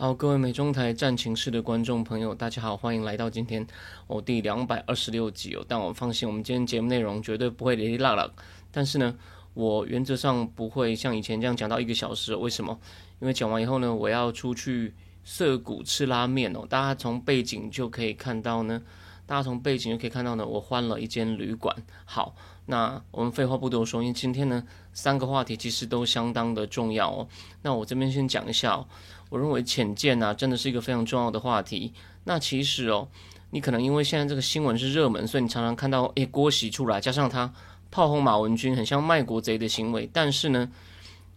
好，各位美中台战情室的观众朋友，大家好，欢迎来到今天哦第两百二十六集哦。但我放心，我们今天节目内容绝对不会哩哩啦啦。但是呢，我原则上不会像以前这样讲到一个小时。为什么？因为讲完以后呢，我要出去涩谷吃拉面哦。大家从背景就可以看到呢，大家从背景就可以看到呢，我换了一间旅馆。好，那我们废话不多说，因为今天呢，三个话题其实都相当的重要哦。那我这边先讲一下哦。我认为浅见呐，真的是一个非常重要的话题。那其实哦，你可能因为现在这个新闻是热门，所以你常常看到诶郭喜出来，加上他炮轰马文君，很像卖国贼的行为。但是呢，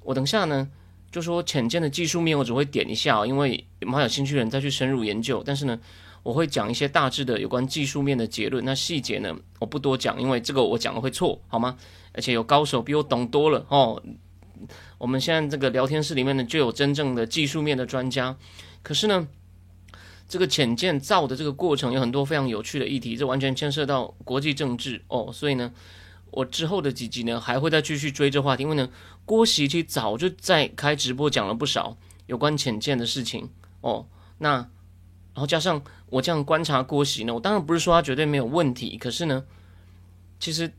我等下呢就说浅见的技术面，我只会点一下哦，因为蛮有兴趣的人再去深入研究。但是呢，我会讲一些大致的有关技术面的结论。那细节呢，我不多讲，因为这个我讲的会错，好吗？而且有高手比我懂多了哦。我们现在这个聊天室里面呢，就有真正的技术面的专家。可是呢，这个浅见造的这个过程有很多非常有趣的议题，这完全牵涉到国际政治哦。所以呢，我之后的几集呢，还会再继续追这话题。因为呢，郭喜其实早就在开直播讲了不少有关浅见的事情哦。那然后加上我这样观察郭喜呢，我当然不是说他绝对没有问题，可是呢，其实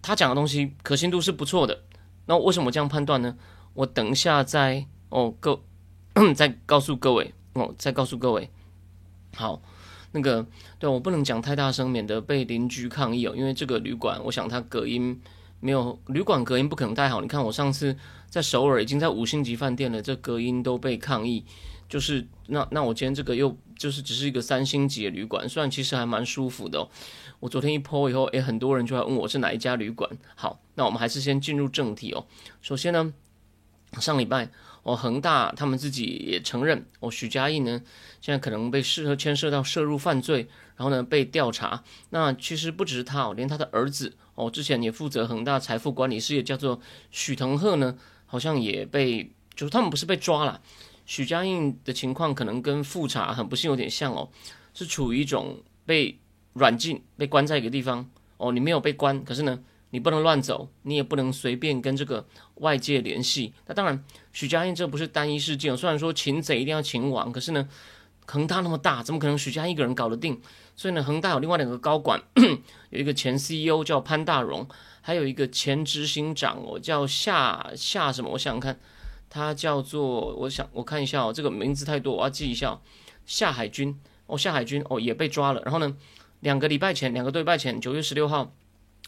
他讲的东西可信度是不错的。那为什么这样判断呢？我等一下再哦，各 再告诉各位哦，再告诉各位。好，那个对我不能讲太大声，免得被邻居抗议哦。因为这个旅馆，我想它隔音没有，旅馆隔音不可能太好。你看我上次在首尔已经在五星级饭店了，这隔音都被抗议。就是那那我今天这个又就是只是一个三星级的旅馆，虽然其实还蛮舒服的。我昨天一剖以后，诶，很多人就来问我是哪一家旅馆。好，那我们还是先进入正题哦。首先呢，上礼拜哦，恒大他们自己也承认，哦，许家印呢现在可能被涉牵涉到涉入犯罪，然后呢被调查。那其实不只是他哦，连他的儿子哦，之前也负责恒大财富管理事业，叫做许腾鹤呢，好像也被，就是他们不是被抓了。许家印的情况可能跟复查很不幸有点像哦，是处于一种被软禁、被关在一个地方哦。你没有被关，可是呢，你不能乱走，你也不能随便跟这个外界联系。那当然，许家印这不是单一事件，虽然说擒贼一定要擒王，可是呢，恒大那么大，怎么可能许家印一个人搞得定？所以呢，恒大有另外两个高管，有一个前 CEO 叫潘大荣，还有一个前执行长哦，叫夏夏什么？我想想看。他叫做，我想我看一下哦，这个名字太多，我要记一下。夏海军哦，夏海军哦也被抓了。然后呢，两个礼拜前，两个多礼拜前，九月十六号，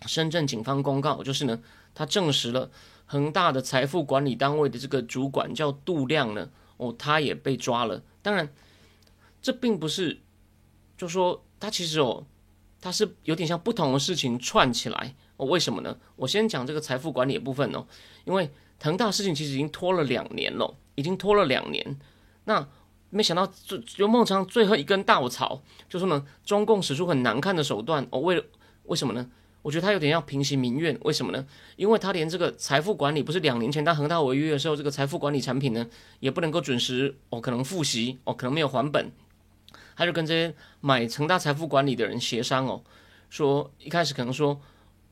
深圳警方公告，就是呢，他证实了恒大的财富管理单位的这个主管叫杜亮呢，哦，他也被抓了。当然，这并不是，就说他其实哦，他是有点像不同的事情串起来哦。为什么呢？我先讲这个财富管理的部分哦，因为。恒大事情其实已经拖了两年了，已经拖了两年。那没想到最刘孟昌最后一根稻草，就说呢，中共使出很难看的手段哦。为了为什么呢？我觉得他有点要平息民怨。为什么呢？因为他连这个财富管理，不是两年前他恒大违约的时候，这个财富管理产品呢，也不能够准时哦，可能复习哦，可能没有还本。他就跟这些买恒大财富管理的人协商哦，说一开始可能说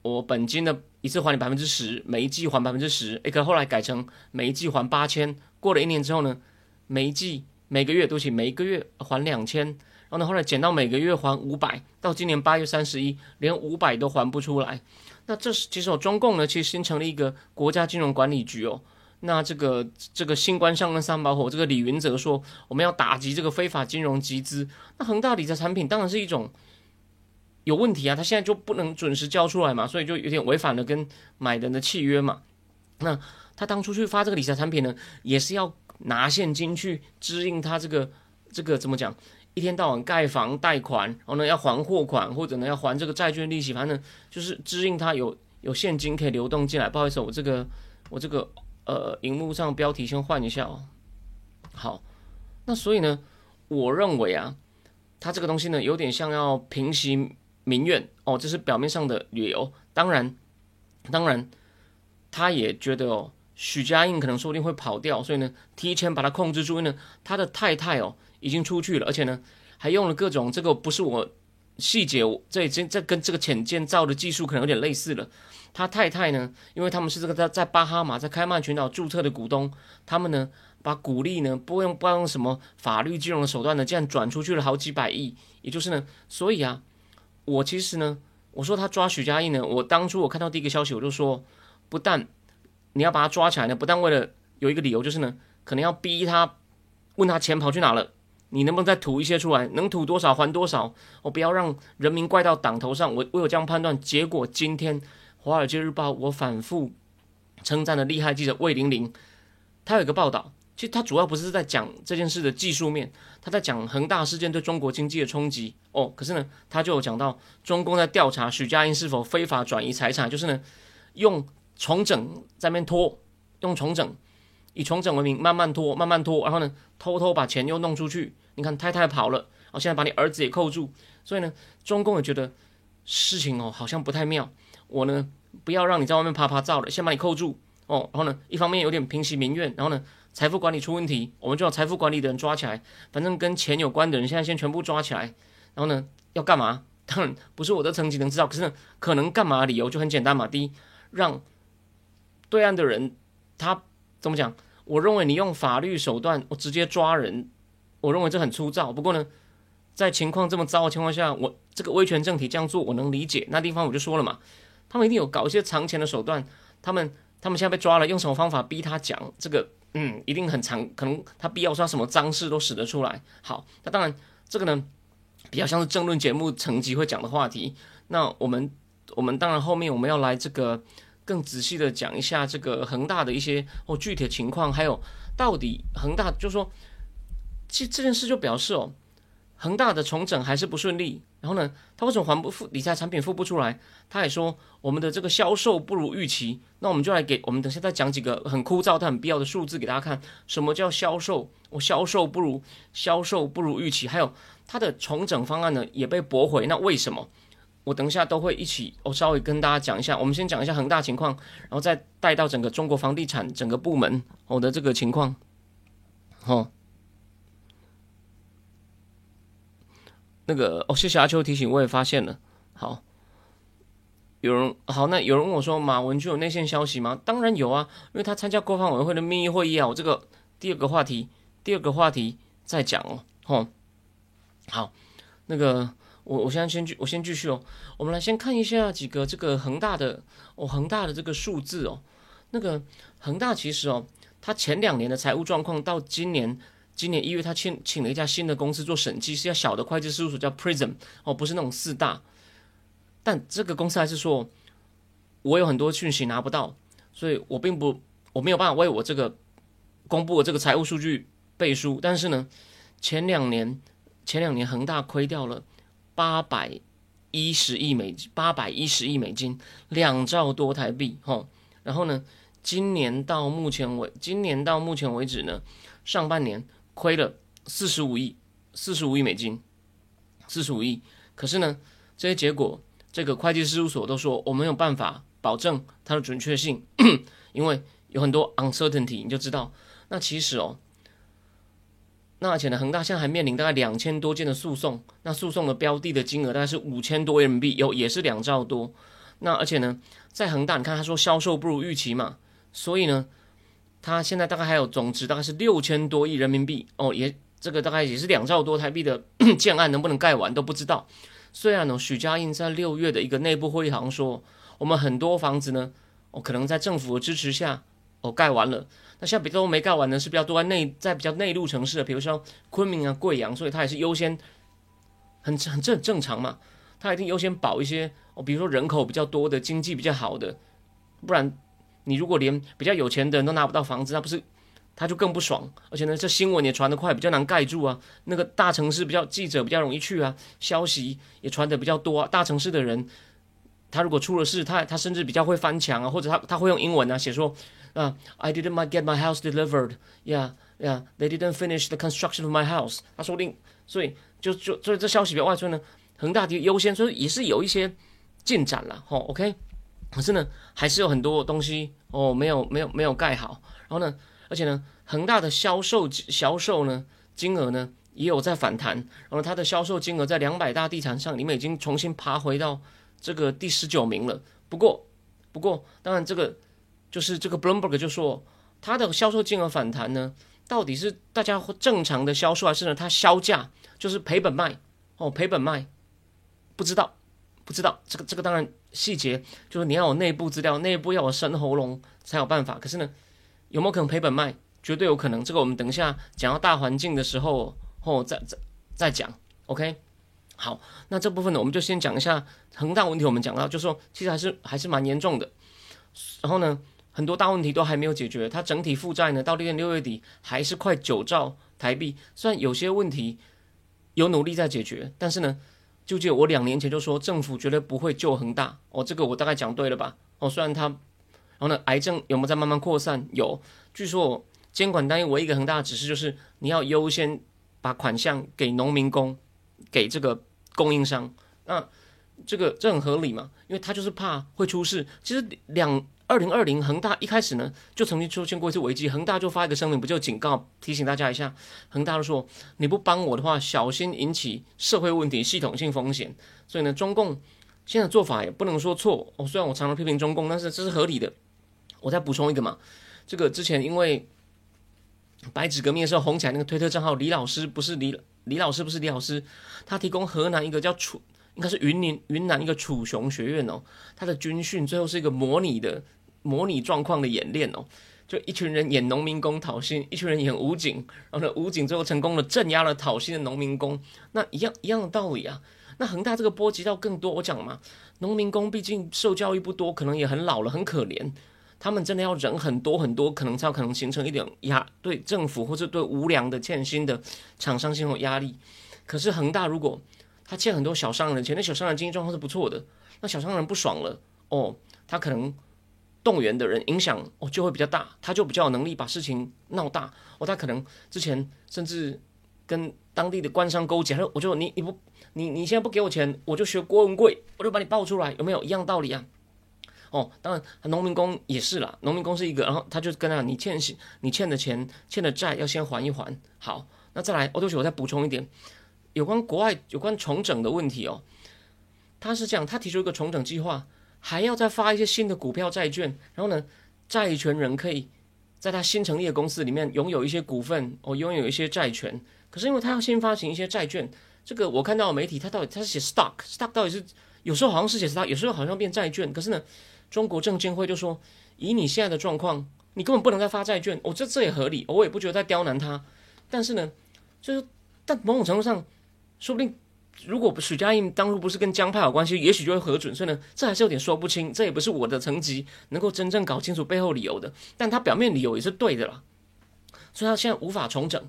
我本金的。一次还你百分之十，每一季还百分之十。诶，可后来改成每一季还八千。过了一年之后呢，每一季每个月都起，每一个月还两千。然后呢，后来减到每个月还五百。到今年八月三十一，连五百都还不出来。那这是其实中共呢，其实形成了一个国家金融管理局哦。那这个这个新官上任三把火，这个李云泽说我们要打击这个非法金融集资。那恒大理财产品当然是一种。有问题啊，他现在就不能准时交出来嘛，所以就有点违反了跟买人的契约嘛。那他当初去发这个理财产品呢，也是要拿现金去支应他这个这个怎么讲？一天到晚盖房贷款，然后呢要还货款，或者呢要还这个债券利息，反正就是支应他有有现金可以流动进来。不好意思，我这个我这个呃荧幕上标题先换一下哦。好，那所以呢，我认为啊。他这个东西呢，有点像要平息民怨哦，这是表面上的理由。当然，当然，他也觉得哦，许家印可能说不定会跑掉，所以呢，提前把他控制住。因为呢，他的太太哦已经出去了，而且呢，还用了各种这个不是我细节，这已经这跟这个潜建造的技术可能有点类似了。他太太呢，因为他们是这个在在巴哈马在开曼群岛注册的股东，他们呢。把股利呢，不用不用什么法律金融的手段呢，这样转出去了好几百亿，也就是呢，所以啊，我其实呢，我说他抓许家印呢，我当初我看到第一个消息，我就说，不但你要把他抓起来呢，不但为了有一个理由，就是呢，可能要逼他问他钱跑去哪了，你能不能再吐一些出来，能吐多少还多少，我不要让人民怪到党头上，我我有这样判断。结果今天《华尔街日报》我反复称赞的厉害记者魏玲玲，他有一个报道。其实他主要不是在讲这件事的技术面，他在讲恒大事件对中国经济的冲击哦。可是呢，他就有讲到中共在调查许家印是否非法转移财产，就是呢用重整在面拖，用重整以重整为名慢慢拖，慢慢拖，然后呢偷偷把钱又弄出去。你看太太跑了，然后现在把你儿子也扣住，所以呢中共也觉得事情哦好像不太妙，我呢不要让你在外面啪啪照了，先把你扣住哦。然后呢一方面有点平息民怨，然后呢。财富管理出问题，我们就把财富管理的人抓起来。反正跟钱有关的人，现在先全部抓起来。然后呢，要干嘛？当然不是我的层级能知道。可是，可能干嘛？理由就很简单嘛。第一，让对岸的人他怎么讲？我认为你用法律手段，我直接抓人，我认为这很粗糙。不过呢，在情况这么糟的情况下，我这个威权政体这样做，我能理解。那地方我就说了嘛，他们一定有搞一些藏钱的手段。他们他们现在被抓了，用什么方法逼他讲这个？嗯，一定很长，可能他必要说什么脏事都使得出来。好，那当然这个呢，比较像是政论节目层级会讲的话题。那我们我们当然后面我们要来这个更仔细的讲一下这个恒大的一些哦具体的情况，还有到底恒大就说，其实这件事就表示哦。恒大的重整还是不顺利，然后呢，他为什么还不付理财产品付不出来？他也说我们的这个销售不如预期。那我们就来给我们等下再讲几个很枯燥但很必要的数字给大家看。什么叫销售？我销售不如销售不如预期，还有它的重整方案呢也被驳回。那为什么？我等一下都会一起，我稍微跟大家讲一下。我们先讲一下恒大情况，然后再带到整个中国房地产整个部门我的这个情况，好。那个哦，谢谢阿秋提醒，我也发现了。好，有人好，那有人问我说，马文君有内线消息吗？当然有啊，因为他参加国防委员会的秘密会议啊。我这个第二个话题，第二个话题再讲哦。吼，好，那个我我现在先继我先继续哦。我们来先看一下几个这个恒大的哦，恒大的这个数字哦。那个恒大其实哦，它前两年的财务状况到今年。今年一月，他请请了一家新的公司做审计，是要小的会计事务所，叫 Prism 哦，不是那种四大。但这个公司还是说，我有很多讯息拿不到，所以我并不我没有办法为我这个公布的这个财务数据背书。但是呢，前两年前两年恒大亏掉了八百一十亿美八百一十亿美金，两兆多台币哦。然后呢，今年到目前为今年到目前为止呢，上半年。亏了四十五亿，四十五亿美金，四十五亿。可是呢，这些结果，这个会计事务所都说我没有办法保证它的准确性，因为有很多 uncertainty。你就知道，那其实哦，那而且呢，恒大现在还面临大概两千多件的诉讼，那诉讼的标的的金额大概是五千多人民币，有也是两兆多。那而且呢，在恒大，你看他说销售不如预期嘛，所以呢。他现在大概还有总值大概是六千多亿人民币哦，也这个大概也是两兆多台币的 建案能不能盖完都不知道。虽然呢，许家印在六月的一个内部会议上说，我们很多房子呢，哦可能在政府的支持下哦盖完了。那像比较没盖完呢，是比较多在内在比较内陆城市的，比如说昆明啊、贵阳，所以它也是优先很很正正常嘛，它一定优先保一些哦，比如说人口比较多的、经济比较好的，不然。你如果连比较有钱的人都拿不到房子，那不是他就更不爽。而且呢，这新闻也传得快，比较难盖住啊。那个大城市比较记者比较容易去啊，消息也传得比较多啊。大城市的人，他如果出了事，他他甚至比较会翻墙啊，或者他他会用英文啊写说啊，I didn't get my house delivered. Yeah, yeah, they didn't finish the construction of my house. 他说不定，所以就就所以这消息比较外传呢，恒大的优先，所以也是有一些进展了，吼，OK，可是呢，还是有很多东西哦，没有没有没有盖好，然后呢，而且呢，恒大的销售销售呢金额呢也有在反弹，然后它的销售金额在两百大地产上你们已经重新爬回到这个第十九名了。不过不过，当然这个就是这个 Bloomberg 就说它的销售金额反弹呢，到底是大家正常的销售，还是呢它销价？就是赔本卖哦，赔本卖，不知道，不知道这个这个当然细节就是你要有内部资料，内部要有生喉咙才有办法。可是呢，有没有可能赔本卖？绝对有可能。这个我们等一下讲到大环境的时候哦，再再再讲。OK，好，那这部分呢，我们就先讲一下恒大问题。我们讲到就是说，其实还是还是蛮严重的。然后呢，很多大问题都还没有解决。它整体负债呢，到今年六月底还是快九兆台币。虽然有些问题。有努力在解决，但是呢，就记得我两年前就说政府绝对不会救恒大哦，这个我大概讲对了吧？哦，虽然它，然后呢，癌症有没有在慢慢扩散？有，据说监管单位唯一一个恒大的指示就是你要优先把款项给农民工，给这个供应商，那这个这很合理嘛？因为他就是怕会出事。其实两。二零二零恒大一开始呢，就曾经出现过一次危机，恒大就发一个声明，不就警告提醒大家一下，恒大就说你不帮我的话，小心引起社会问题、系统性风险。所以呢，中共现在做法也不能说错哦，虽然我常常批评中共，但是这是合理的。我再补充一个嘛，这个之前因为白纸革命的时候红起来那个推特账号李老师不是李李老师不是李老师，他提供河南一个叫楚，应该是云林云南一个楚雄学院哦，他的军训最后是一个模拟的。模拟状况的演练哦，就一群人演农民工讨薪，一群人演武警，然后呢，武警最后成功的镇压了讨薪的农民工，那一样一样的道理啊。那恒大这个波及到更多，我讲嘛，农民工毕竟受教育不多，可能也很老了，很可怜，他们真的要忍很多很多，可能才有可能形成一点压对政府或者对无良的欠薪的厂商心有压力。可是恒大如果他欠很多小商人钱，那小商人经济状况是不错的，那小商人不爽了哦，他可能。动员的人影响哦就会比较大，他就比较有能力把事情闹大哦。他可能之前甚至跟当地的官商勾结，他说我就你你不你你现在不给我钱，我就学郭文贵，我就把你爆出来，有没有一样道理啊？哦，当然农民工也是啦，农民工是一个，然后他就跟他你欠你欠的钱欠的债要先还一还。好，那再来，哦对不起，我再补充一点，有关国外有关重整的问题哦，他是这样，他提出一个重整计划。还要再发一些新的股票债券，然后呢，债权人可以在他新成立的公司里面拥有一些股份，哦，拥有一些债权。可是因为他要先发行一些债券，这个我看到媒体他到底他是写 stock，stock 到底是有时候好像是写 stock，有时候好像变债券。可是呢，中国证监会就说，以你现在的状况，你根本不能再发债券。哦，这这也合理，我也不觉得在刁难他。但是呢，就是但某种程度上，说不定。如果许家印当初不是跟江派有关系，也许就会核准。所以呢，这还是有点说不清。这也不是我的层级能够真正搞清楚背后理由的。但他表面理由也是对的啦。所以他现在无法重整。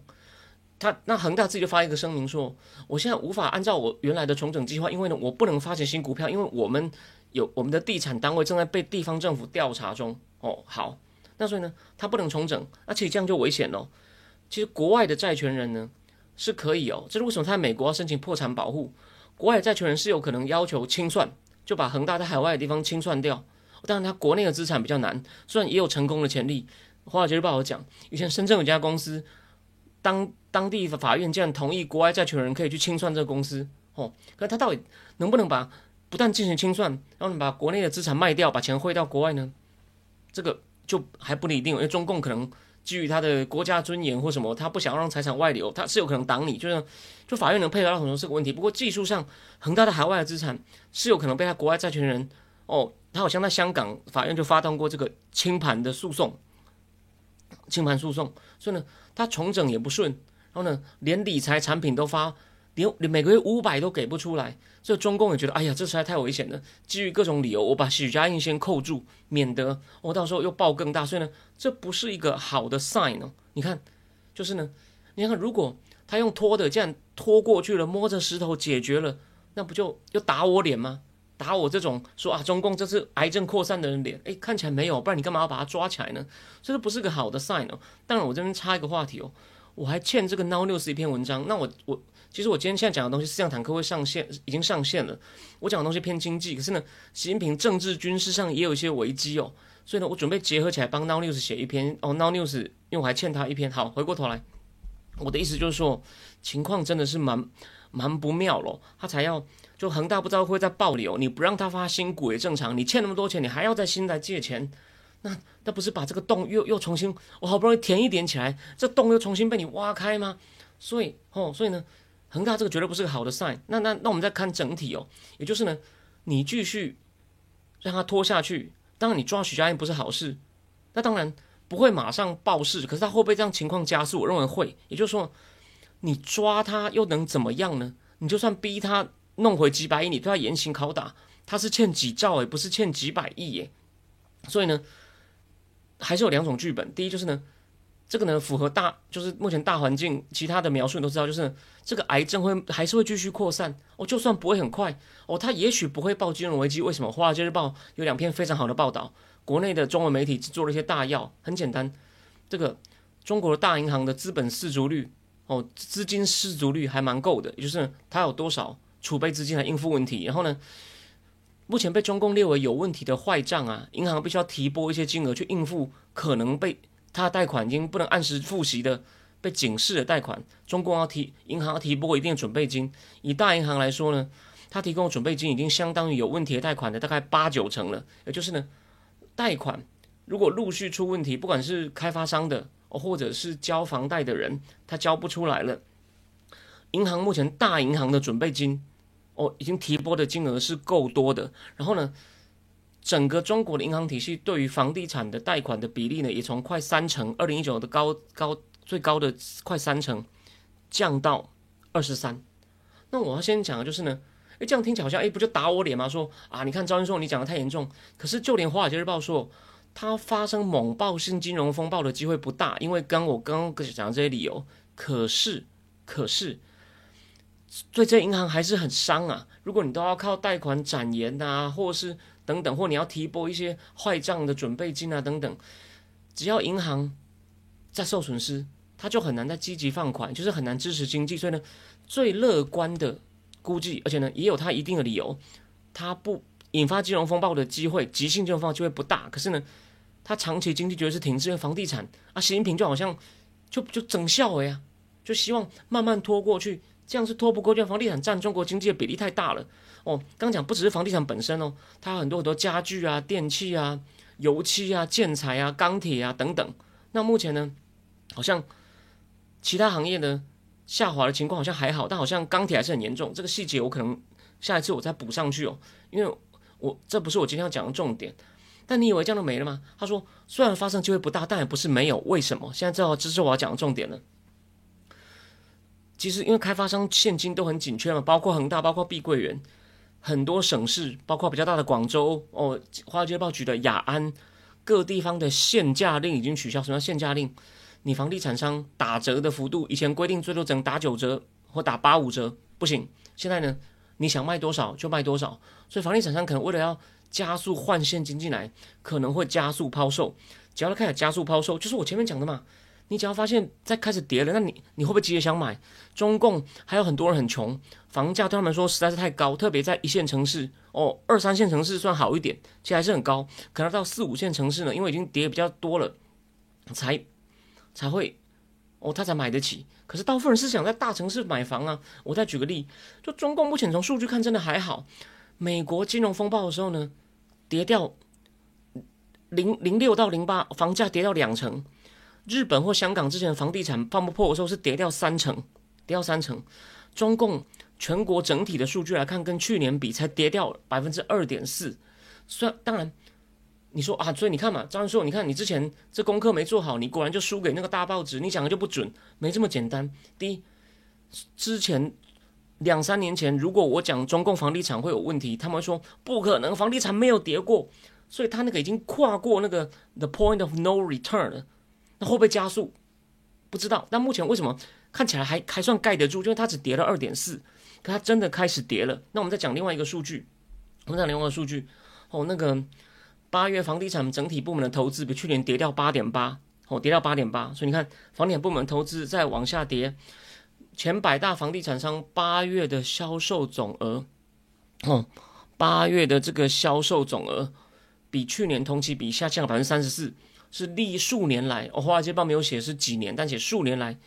他那恒大自己就发一个声明说：“我现在无法按照我原来的重整计划，因为呢，我不能发行新股票，因为我们有我们的地产单位正在被地方政府调查中。”哦，好，那所以呢，他不能重整，而且这样就危险了。其实国外的债权人呢？是可以哦，这是为什么他在美国要申请破产保护？国外债权人是有可能要求清算，就把恒大在海外的地方清算掉。当然，他国内的资产比较难，虽然也有成功的潜力。华尔街日报有讲，以前深圳有家公司，当当地的法院竟然同意国外债权人可以去清算这个公司哦。可他到底能不能把不但进行清算，然后把国内的资产卖掉，把钱汇到国外呢？这个就还不一定，因为中共可能。基于他的国家尊严或什么，他不想让财产外流，他是有可能挡你，就是就法院能配合到很多这个问题。不过技术上，恒大的海外的资产是有可能被他国外债权人哦，他好像在香港法院就发动过这个清盘的诉讼，清盘诉讼，所以呢，他重整也不顺，然后呢，连理财产品都发。连你每个月五百都给不出来，所以中共也觉得，哎呀，这实在太危险了。基于各种理由，我把许家印先扣住，免得我到时候又爆更大。所以呢，这不是一个好的 sign 哦。你看，就是呢，你看，如果他用拖的这样拖过去了，摸着石头解决了，那不就又打我脸吗？打我这种说啊，中共这是癌症扩散的人脸，哎，看起来没有，不然你干嘛要把他抓起来呢？这不是个好的 sign 哦。当然，我这边插一个话题哦，我还欠这个 Now News 一篇文章，那我我。其实我今天现在讲的东西，思想坦克会上线，已经上线了。我讲的东西偏经济，可是呢，习近平政治军事上也有一些危机哦。所以呢，我准备结合起来帮 Now News 写一篇哦。Now News 因为我还欠他一篇。好，回过头来，我的意思就是说，情况真的是蛮蛮不妙咯。他才要就恒大不知道会在爆流，你不让他发新股也正常。你欠那么多钱，你还要再新来借钱。那那不是把这个洞又又重新，我好不容易填一点起来，这洞又重新被你挖开吗？所以哦，所以呢，恒大这个绝对不是个好的 sign。那那那我们再看整体哦，也就是呢，你继续让它拖下去，当然你抓许家印不是好事，那当然不会马上爆市，可是它会不会这样情况加速？我认为会。也就是说，你抓他又能怎么样呢？你就算逼他弄回几百亿，你对他严刑拷打，他是欠几兆诶，不是欠几百亿耶。所以呢。还是有两种剧本，第一就是呢，这个呢符合大，就是目前大环境，其他的描述你都知道，就是这个癌症会还是会继续扩散哦，就算不会很快哦，它也许不会爆金融危机。为什么？华尔街日报有两篇非常好的报道，国内的中文媒体制作了一些大药，很简单，这个中国的大银行的资本失足率哦，资金失足率还蛮够的，也就是它有多少储备资金来应付问题，然后呢？目前被中共列为有问题的坏账啊，银行必须要提拨一些金额去应付可能被他贷款已经不能按时付息的被警示的贷款。中共要提银行要提拨一定的准备金。以大银行来说呢，他提供的准备金已经相当于有问题的贷款的大概八九成了。也就是呢，贷款如果陆续出问题，不管是开发商的或者是交房贷的人，他交不出来了，银行目前大银行的准备金。哦，已经提拨的金额是够多的。然后呢，整个中国的银行体系对于房地产的贷款的比例呢，也从快三成，二零一九的高高最高的快三成，降到二十三。那我要先讲的就是呢，诶，这样听起来好像诶，不就打我脸吗？说啊，你看赵云硕，你讲的太严重。可是就连华尔街日报说，它发生猛爆性金融风暴的机会不大，因为跟我刚刚讲的这些理由。可是，可是。所以这银行还是很伤啊！如果你都要靠贷款展延啊，或者是等等，或你要提拨一些坏账的准备金啊等等，只要银行在受损失，它就很难再积极放款，就是很难支持经济。所以呢，最乐观的估计，而且呢也有它一定的理由，它不引发金融风暴的机会，急性金融风暴机会不大。可是呢，它长期经济绝对是停滞，因为房地产啊，习近平就好像就就整笑了呀，就希望慢慢拖过去。这样是拖不过去，房地产占中国经济的比例太大了哦。刚讲不只是房地产本身哦，它很多很多家具啊、电器啊、油漆啊、建材啊、钢铁啊等等。那目前呢，好像其他行业呢下滑的情况好像还好，但好像钢铁还是很严重。这个细节我可能下一次我再补上去哦，因为我这不是我今天要讲的重点。但你以为这样就没了吗？他说虽然发生机会不大，但也不是没有。为什么？现在正好这是我要讲的重点了。其实，因为开发商现金都很紧缺嘛，包括恒大，包括碧桂园，很多省市，包括比较大的广州哦，华尔街报举的雅安，各地方的限价令已经取消。什么叫限价令？你房地产商打折的幅度，以前规定最多只能打九折或打八五折，不行。现在呢，你想卖多少就卖多少。所以房地产商可能为了要加速换现金进来，可能会加速抛售。只要他开始加速抛售，就是我前面讲的嘛。你只要发现在开始跌了，那你你会不会急着想买？中共还有很多人很穷，房价对他们说实在是太高，特别在一线城市哦，二三线城市算好一点，其实还是很高，可能到四五线城市呢，因为已经跌比较多了，才才会哦，他才买得起。可是大部分人是想在大城市买房啊。我再举个例，就中共目前从数据看真的还好，美国金融风暴的时候呢，跌掉零零六到零八，房价跌到两成。日本或香港之前房地产泡沫破的时候是跌掉三成，跌掉三成。中共全国整体的数据来看，跟去年比才跌掉百分之二点四。虽然当然，你说啊，所以你看嘛，张教授，你看你之前这功课没做好，你果然就输给那个大报纸，你讲的就不准，没这么简单。第一，之前两三年前，如果我讲中共房地产会有问题，他们说不可能，房地产没有跌过，所以他那个已经跨过那个 the point of no return 了。那会不会加速？不知道。那目前为什么看起来还还算盖得住？就是它只跌了二点四，可它真的开始跌了。那我们再讲另外一个数据，我们讲另外一个数据哦，那个八月房地产整体部门的投资比去年跌掉八点八，哦，跌掉八点八。所以你看，房地产部门投资再往下跌，前百大房地产商八月的销售总额，哦，八月的这个销售总额比去年同期比下降了百分之三十四，是历数年来，哦，华尔街报没有写是几年，但写数年来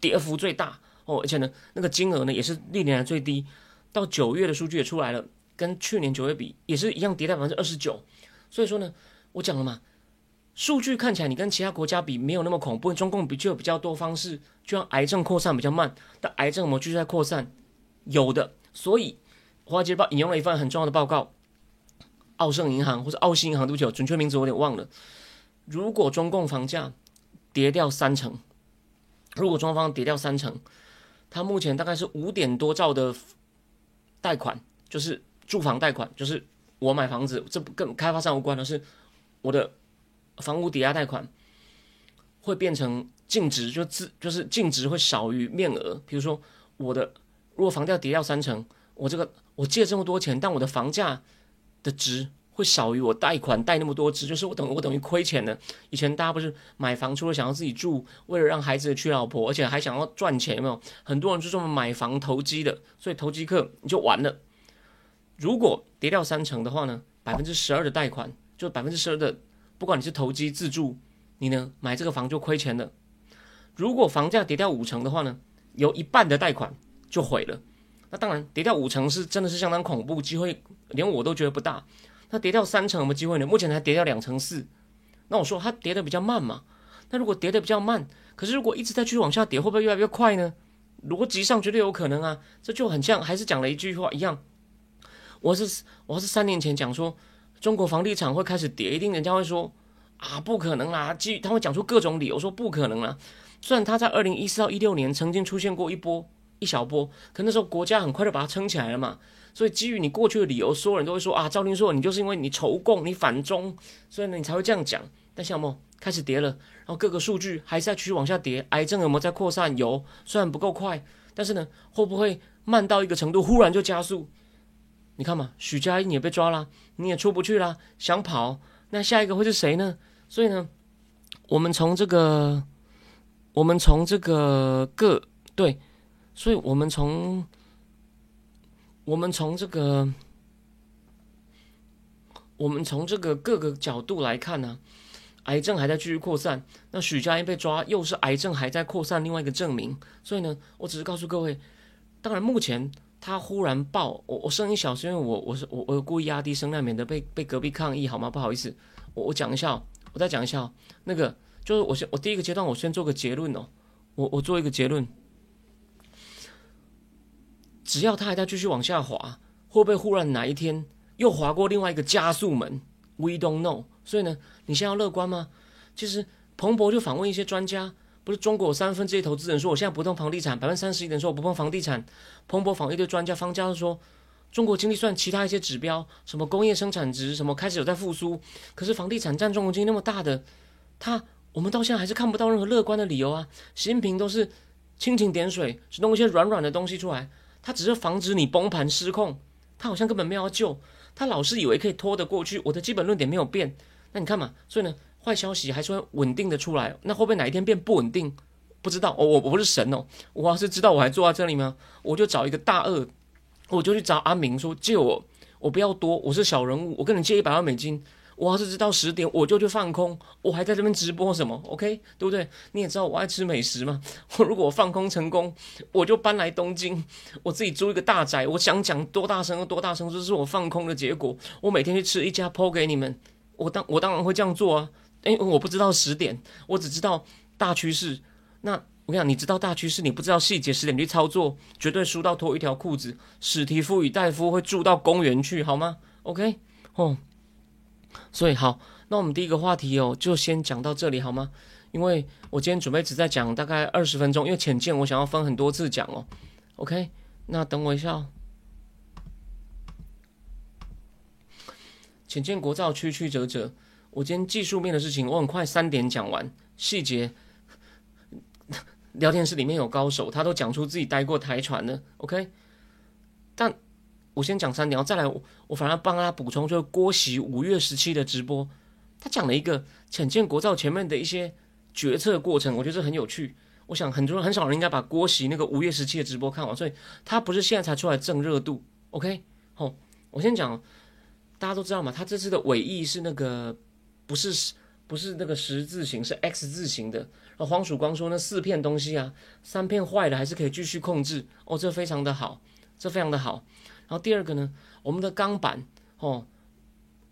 跌幅最大哦，而且呢，那个金额呢也是历年来最低。到九月的数据也出来了，跟去年九月比也是一样，跌掉百分之二十九。所以说呢，我讲了嘛，数据看起来你跟其他国家比没有那么恐怖，中共比就有比较多方式，就像癌症扩散比较慢，但癌症有继续在扩散，有的。所以华尔街报引用了一份很重要的报告，澳盛银行或者澳新银行，对不起，准确名字我有点忘了。如果中共房价跌掉三成，如果中方跌掉三成，它目前大概是五点多兆的。贷款就是住房贷款，就是我买房子，这跟开发商无关的，是我的房屋抵押贷款会变成净值，就自就是净值会少于面额。比如说我的如果房价跌掉三成，我这个我借这么多钱，但我的房价的值会少于我贷款贷那么多只，就是我等我等于亏钱了。以前大家不是买房除了想要自己住，为了让孩子娶老婆，而且还想要赚钱，有没有？很多人就这么买房投机的，所以投机客你就完了。如果跌掉三成的话呢，百分之十二的贷款就百分之十二的，不管你是投机自住，你呢买这个房就亏钱了。如果房价跌掉五成的话呢，有一半的贷款就毁了。那当然跌掉五成是真的是相当恐怖，机会连我都觉得不大。它跌掉三成有没有机会呢？目前才跌掉两成四。那我说它跌的比较慢嘛？那如果跌的比较慢，可是如果一直在继续往下跌，会不会越来越快呢？逻辑上绝对有可能啊。这就很像，还是讲了一句话一样。我是我是三年前讲说中国房地产会开始跌，一定人家会说啊不可能啦，基他会讲出各种理由说不可能啦。虽然他在二零一四到一六年曾经出现过一波一小波，可那时候国家很快就把它撑起来了嘛。所以基于你过去的理由，所有人都会说啊，赵林硕你就是因为你仇共，你反中，所以呢你才会这样讲。但项目开始跌了，然后各个数据还是在继续往下跌，癌症有没有在扩散？有，虽然不够快，但是呢会不会慢到一个程度，忽然就加速？你看嘛，许家印也被抓了，你也出不去了，想跑，那下一个会是谁呢？所以呢，我们从这个，我们从这个各对，所以我们从。我们从这个，我们从这个各个角度来看呢，癌症还在继续扩散。那许家印被抓，又是癌症还在扩散另外一个证明。所以呢，我只是告诉各位，当然目前他忽然爆，我我声音小，是因为我我是我我故意压低声量，免得被被隔壁抗议，好吗？不好意思，我我讲一下，我再讲一下，那个就是我先我第一个阶段，我先做个结论哦，我我做一个结论。只要它还在继续往下滑，会不会忽然哪一天又滑过另外一个加速门？We don't know。所以呢，你现在要乐观吗？其实彭博就访问一些专家，不是中国三分之一投资人说我现在不碰房地产，百分之三十一人说我不碰房地产。彭博访问一堆专家，方家都说中国经济算其他一些指标，什么工业生产值什么开始有在复苏，可是房地产占中国经济那么大的，他我们到现在还是看不到任何乐观的理由啊。习近平都是蜻蜓点水，只弄一些软软的东西出来。他只是防止你崩盘失控，他好像根本没有要救，他老是以为可以拖得过去。我的基本论点没有变，那你看嘛，所以呢，坏消息还是会稳定的出来，那会不会哪一天变不稳定？不知道，我我我不是神哦，我要是知道我还坐在这里吗？我就找一个大鳄，我就去找阿明说借我，我不要多，我是小人物，我跟你借一百万美金。我要是知道十点我就去放空，我还在这边直播什么？OK，对不对？你也知道我爱吃美食嘛。我 如果放空成功，我就搬来东京，我自己租一个大宅，我想讲多大声就多大声，这是我放空的结果。我每天去吃一家剖给你们，我当我当然会这样做啊。因为我不知道十点，我只知道大趋势。那我跟你讲，你知道大趋势，你不知道细节，十点去操作，绝对输到脱一条裤子。史蒂夫与戴夫会住到公园去，好吗？OK，哦。所以好，那我们第一个话题哦，就先讲到这里好吗？因为我今天准备只在讲大概二十分钟，因为浅见我想要分很多次讲哦。OK，那等我一下哦。浅见国造曲曲折折，我今天技术面的事情我很快三点讲完，细节 聊天室里面有高手，他都讲出自己待过台船的。OK，但。我先讲三点，然后再来，我反而帮他补充，就是郭喜五月十七的直播，他讲了一个浅见国造前面的一些决策过程，我觉得这很有趣。我想很多人很少人应该把郭喜那个五月十七的直播看完，所以他不是现在才出来挣热度。OK，好，我先讲，大家都知道嘛，他这次的尾翼是那个不是不是那个十字形，是 X 字形的。然后黄曙光说那四片东西啊，三片坏了还是可以继续控制哦，这非常的好，这非常的好。然后第二个呢，我们的钢板哦。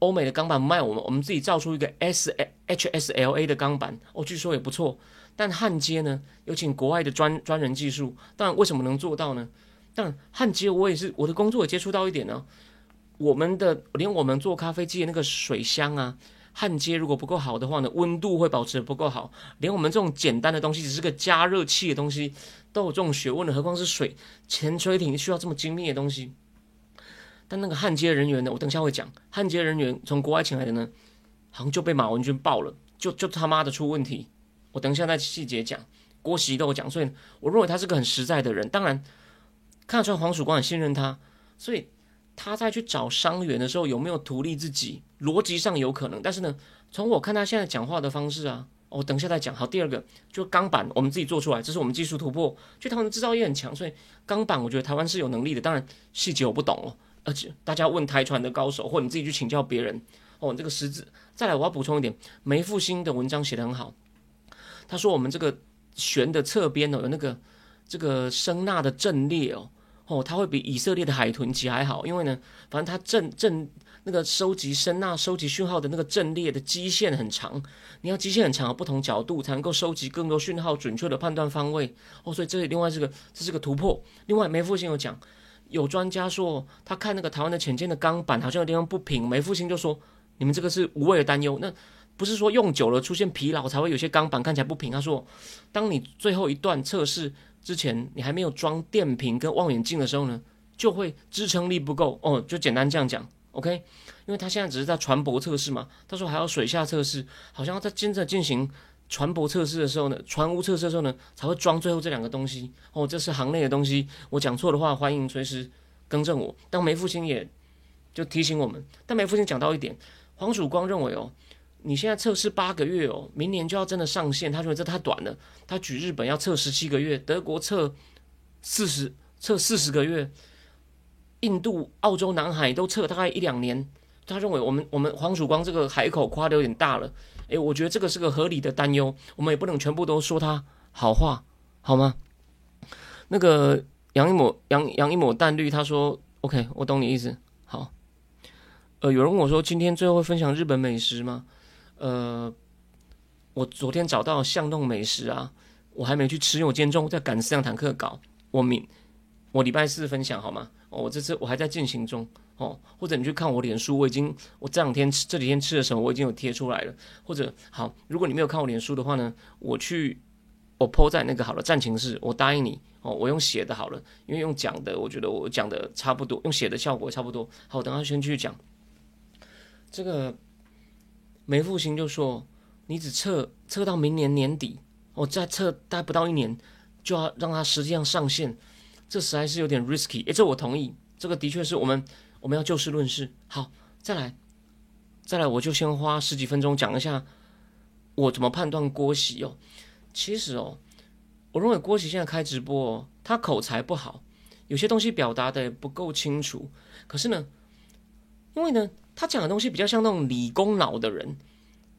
欧美的钢板卖我们，我们自己造出一个 S H S L A 的钢板哦，据说也不错。但焊接呢，有请国外的专专人技术。当然，为什么能做到呢？当然，焊接我也是我的工作也接触到一点呢。我们的连我们做咖啡机的那个水箱啊，焊接如果不够好的话呢，温度会保持的不够好。连我们这种简单的东西，只是个加热器的东西，都有这种学问的，何况是水潜水艇需要这么精密的东西？但那个焊接人员呢？我等一下会讲，焊接人员从国外请来的呢，好像就被马文君爆了，就就他妈的出问题。我等一下再细节讲，郭喜都有讲，所以我认为他是个很实在的人。当然看得出来黄曙光很信任他，所以他在去找伤员的时候有没有图利自己？逻辑上有可能，但是呢，从我看他现在讲话的方式啊，我等一下再讲。好，第二个就钢板，我们自己做出来，这是我们技术突破，就他们的制造业很强，所以钢板我觉得台湾是有能力的。当然细节我不懂哦。而且大家问台船的高手，或你自己去请教别人哦。这个十字，再来我要补充一点，梅复兴的文章写得很好。他说我们这个弦的侧边哦，有那个这个声呐的阵列哦，哦，它会比以色列的海豚级还好，因为呢，反正它阵阵那个收集声呐、收集讯号的那个阵列的基线很长，你要基线很长，不同角度才能够收集更多讯号，准确的判断方位哦。所以这里另外是个这是个突破。另外梅复兴有讲。有专家说，他看那个台湾的浅见的钢板好像有地方不平，梅复兴就说：“你们这个是无谓的担忧，那不是说用久了出现疲劳才会有些钢板看起来不平。”他说：“当你最后一段测试之前，你还没有装电瓶跟望远镜的时候呢，就会支撑力不够哦。”就简单这样讲，OK？因为他现在只是在船舶测试嘛，他说还要水下测试，好像在接着进行。船舶测试的时候呢，船坞测试的时候呢，才会装最后这两个东西哦。这是行内的东西，我讲错的话，欢迎随时更正我。但梅复兴也就提醒我们，但梅复兴讲到一点，黄曙光认为哦，你现在测试八个月哦，明年就要真的上线，他认为这太短了。他举日本要测十七个月，德国测四十测四十个月，印度、澳洲、南海都测大概一两年。他认为我们我们黄曙光这个海口夸的有点大了。诶，我觉得这个是个合理的担忧，我们也不能全部都说他好话，好吗？那个杨一抹杨杨一抹淡绿，他说 OK，我懂你意思。好，呃，有人问我说今天最后会分享日本美食吗？呃，我昨天找到巷弄美食啊，我还没去吃，因为我今天中午在赶四辆坦克稿，我明我礼拜四分享好吗？哦，我这次我还在进行中。哦，或者你去看我脸书，我已经我这两天吃这几天吃的什么，我已经有贴出来了。或者好，如果你没有看我脸书的话呢，我去我 po 在那个好了战情室，我答应你哦，我用写的好了，因为用讲的，我觉得我讲的差不多，用写的效果差不多。好，等下先继续讲。这个梅复兴就说，你只测测到明年年底，我再测待不到一年就要让它实际上上线，这实在是有点 risky。诶，这我同意，这个的确是我们。我们要就事论事，好，再来，再来，我就先花十几分钟讲一下我怎么判断郭喜哦。其实哦，我认为郭喜现在开直播，哦，他口才不好，有些东西表达的不够清楚。可是呢，因为呢，他讲的东西比较像那种理工脑的人，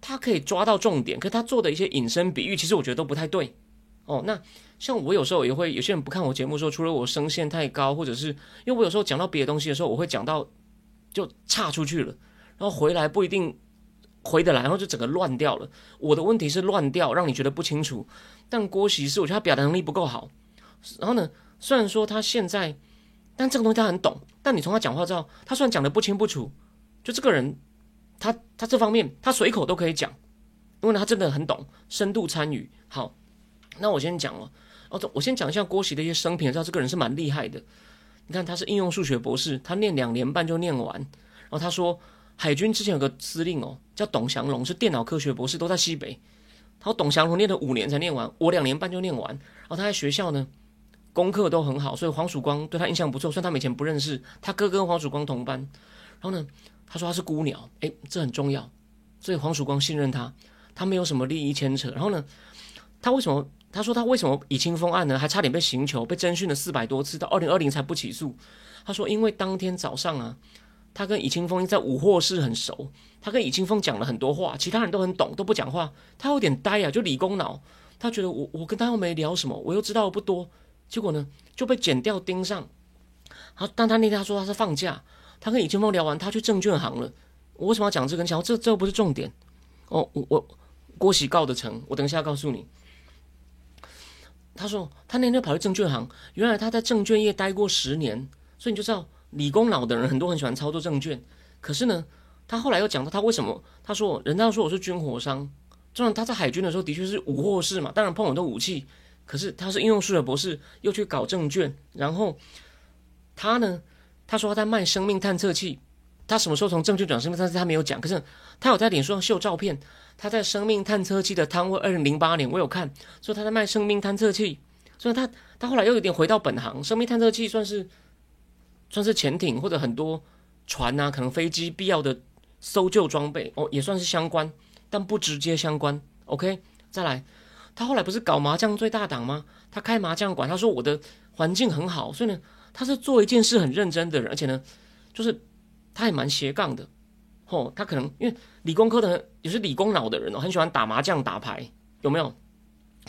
他可以抓到重点，可他做的一些引申比喻，其实我觉得都不太对。哦，那像我有时候也会有些人不看我节目说，除了我声线太高，或者是因为我有时候讲到别的东西的时候，我会讲到就岔出去了，然后回来不一定回得来，然后就整个乱掉了。我的问题是乱掉，让你觉得不清楚。但郭喜是我觉得他表达能力不够好。然后呢，虽然说他现在，但这个东西他很懂。但你从他讲话之后，他虽然讲的不清不楚，就这个人，他他这方面他随口都可以讲，因为他真的很懂，深度参与好。那我先讲了，哦，我先讲一下郭喜的一些生平，知道这个人是蛮厉害的。你看他是应用数学博士，他念两年半就念完。然后他说，海军之前有个司令哦，叫董祥龙，是电脑科学博士，都在西北。他说董祥龙念了五年才念完，我两年半就念完。然后他在学校呢，功课都很好，所以黄曙光对他印象不错。虽然他以前不认识，他哥跟黄曙光同班。然后呢，他说他是孤鸟，诶，这很重要，所以黄曙光信任他，他没有什么利益牵扯。然后呢，他为什么？他说他为什么以清风案呢？还差点被刑求，被侦讯了四百多次，到二零二零才不起诉。他说因为当天早上啊，他跟以清风在武货室很熟，他跟以清风讲了很多话，其他人都很懂，都不讲话。他有点呆啊，就理工脑。他觉得我我跟他又没聊什么，我又知道不多，结果呢就被剪掉盯上。好，但他那天他说他是放假，他跟以清风聊完，他去证券行了。我为什么要讲这个？讲这这又不是重点哦。我我郭喜告的成，我等一下告诉你。他说他那天跑去证券行，原来他在证券业待过十年，所以你就知道理工脑的人很多很喜欢操作证券。可是呢，他后来又讲到他为什么？他说人家说我是军火商，虽然他在海军的时候的确是武货士嘛，当然碰很多武器。可是他是应用数学博士，又去搞证券，然后他呢，他说他在卖生命探测器。他什么时候从证券转生命探测器？他没有讲。可是他有在脸书上秀照片。他在生命探测器的摊位，二零零八年我有看，说他在卖生命探测器。所以他他后来又有点回到本行，生命探测器算是算是潜艇或者很多船啊，可能飞机必要的搜救装备哦，也算是相关，但不直接相关。OK，再来，他后来不是搞麻将最大档吗？他开麻将馆，他说我的环境很好，所以呢，他是做一件事很认真的人，而且呢，就是他也蛮斜杠的。哦，他可能因为理工科的也是理工脑的人哦，很喜欢打麻将、打牌，有没有？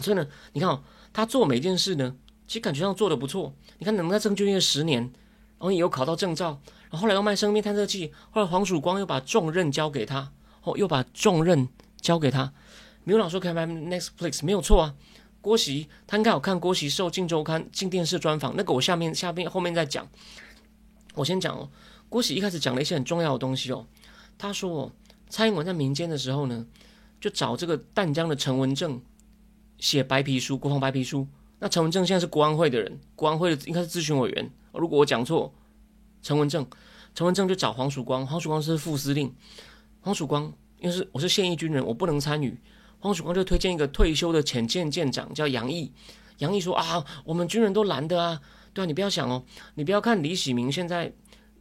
所以呢，你看哦，他做每件事呢，其实感觉上做的不错。你看，能在证券业十年，然后也有考到证照，然后后来又卖生命探测器，后来黄曙光又把重任交给他，哦，又把重任交给他。有老说可以卖 Netflix，没有错啊。郭喜他应该有看郭喜受《镜周刊》《镜电视》专访，那个我下面下面后面再讲。我先讲哦，郭喜一开始讲了一些很重要的东西哦。他说，蔡英文在民间的时候呢，就找这个淡江的陈文正写白皮书，国防白皮书。那陈文正现在是国安会的人，国安会的应该是咨询委员。如果我讲错，陈文正，陈文正就找黄曙光，黄曙光是副司令。黄曙光因为是我是现役军人，我不能参与。黄曙光就推荐一个退休的潜舰舰长叫杨毅。杨毅说啊，我们军人都蓝的啊，对啊，你不要想哦，你不要看李喜明现在，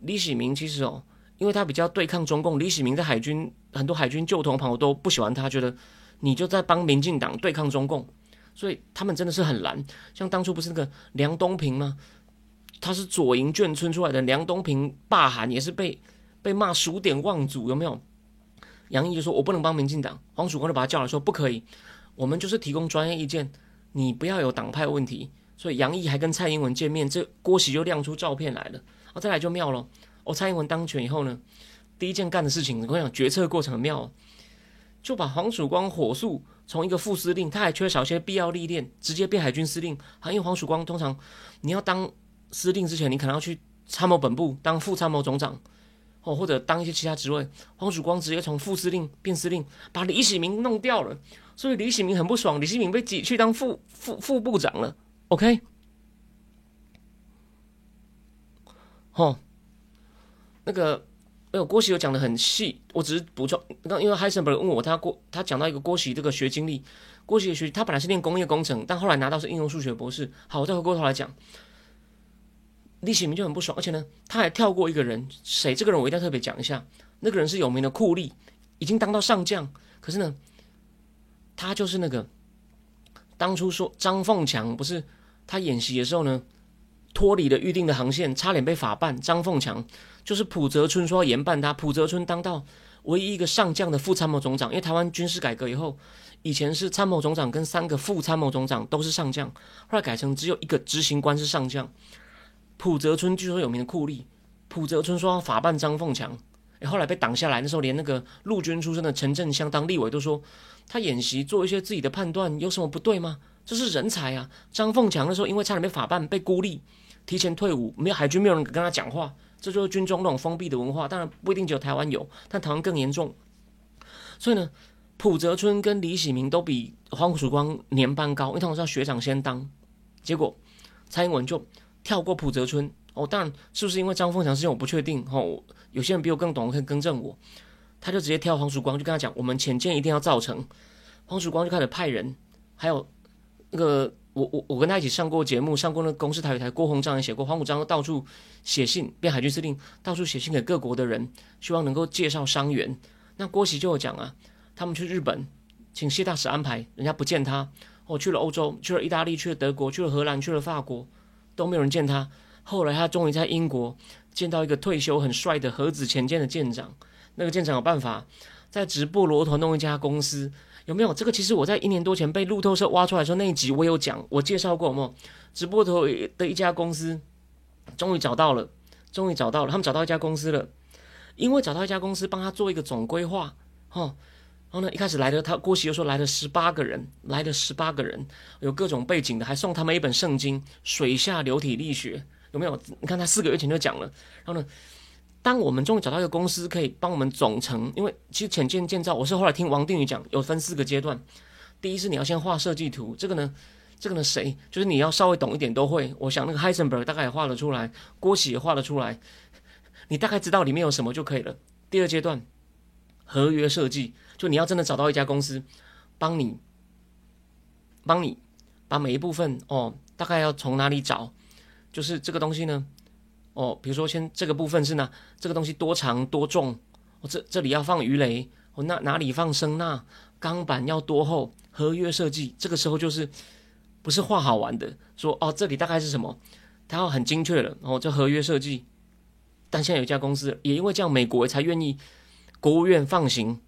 李喜明其实哦。因为他比较对抗中共，李喜明在海军很多海军旧同朋友都不喜欢他，觉得你就在帮民进党对抗中共，所以他们真的是很蓝。像当初不是那个梁东平吗？他是左营眷村出来的，梁东平罢韩也是被被骂数典忘祖，有没有？杨毅就说：“我不能帮民进党。”黄曙光就把他叫来说：“不可以，我们就是提供专业意见，你不要有党派问题。”所以杨毅还跟蔡英文见面，这郭喜就亮出照片来了。哦，再来就妙了。哦，蔡英文当权以后呢，第一件干的事情，我讲决策过程很妙，就把黄曙光火速从一个副司令，他还缺少一些必要历练，直接变海军司令。因为黄曙光通常你要当司令之前，你可能要去参谋本部当副参谋总长，哦，或者当一些其他职位。黄曙光直接从副司令变司令，把李喜明弄掉了，所以李喜明很不爽，李喜明被挤去当副副副部长了。OK，哦。那个，哎呦，郭喜有讲的很细，我只是补充。刚因为 Heisenberg 问我，他郭他讲到一个郭喜这个学经历，郭喜的学他本来是练工业工程，但后来拿到是应用数学博士。好，我再回过头来讲，李启明就很不爽，而且呢，他还跳过一个人，谁？这个人我一定要特别讲一下，那个人是有名的酷吏，已经当到上将，可是呢，他就是那个当初说张凤强不是他演习的时候呢，脱离了预定的航线，差点被法办，张凤强。就是浦泽村说要严办他，浦泽村当到唯一一个上将的副参谋总长，因为台湾军事改革以后，以前是参谋总长跟三个副参谋总长都是上将，后来改成只有一个执行官是上将。浦泽村据说有名的酷吏，浦泽村说要法办张凤强，后来被挡下来，那时候连那个陆军出身的陈振香当立委都说，他演习做一些自己的判断有什么不对吗？这是人才啊！张凤强那时候因为差点被法办被孤立，提前退伍，没有海军没有人跟他讲话。这就是军中那种封闭的文化，当然不一定只有台湾有，但台湾更严重。所以呢，浦泽春跟李喜明都比黄曙光年班高，因为他们是要学长先当。结果蔡英文就跳过浦泽春哦，当然是不是因为张凤祥事情我不确定哦，有些人比我更懂，可以更正我。他就直接跳黄曙光，就跟他讲，我们潜舰一定要造成。黄曙光就开始派人，还有那个。我我我跟他一起上过节目，上过那公司台语台，郭鸿章也写过，黄浦章到处写信，变海军司令，到处写信给各国的人，希望能够介绍伤员。那郭喜就有讲啊，他们去日本，请谢大使安排，人家不见他，哦，去了欧洲，去了意大利，去了德国，去了荷兰，去了法国，都没有人见他。后来他终于在英国见到一个退休很帅的核子前舰的舰长。那个舰长有办法在直布罗陀弄一家公司，有没有？这个其实我在一年多前被路透社挖出来的时候那一集我有讲，我介绍过，有没有？直播头的一家公司终于找到了，终于找到了，他们找到一家公司了，因为找到一家公司帮他做一个总规划，哦。然后呢，一开始来的他郭喜又说来了十八个人，来了十八个人，有各种背景的，还送他们一本圣经《水下流体力学》，有没有？你看他四个月前就讲了。然后呢，当我们终于找到一个公司可以帮我们总成，因为其实浅见建造，我是后来听王定宇讲，有分四个阶段。第一是你要先画设计图，这个呢，这个呢谁？就是你要稍微懂一点都会。我想那个 Heisenberg 大概也画得出来，郭喜也画得出来，你大概知道里面有什么就可以了。第二阶段，合约设计。就你要真的找到一家公司，帮你，帮你把每一部分哦，大概要从哪里找？就是这个东西呢，哦，比如说先这个部分是呢，这个东西多长多重？哦，这这里要放鱼雷，哦，那哪里放声呐？钢板要多厚？合约设计，这个时候就是不是画好玩的，说哦，这里大概是什么？它要很精确了，哦，这合约设计。但现在有一家公司，也因为这样，美国才愿意国务院放行。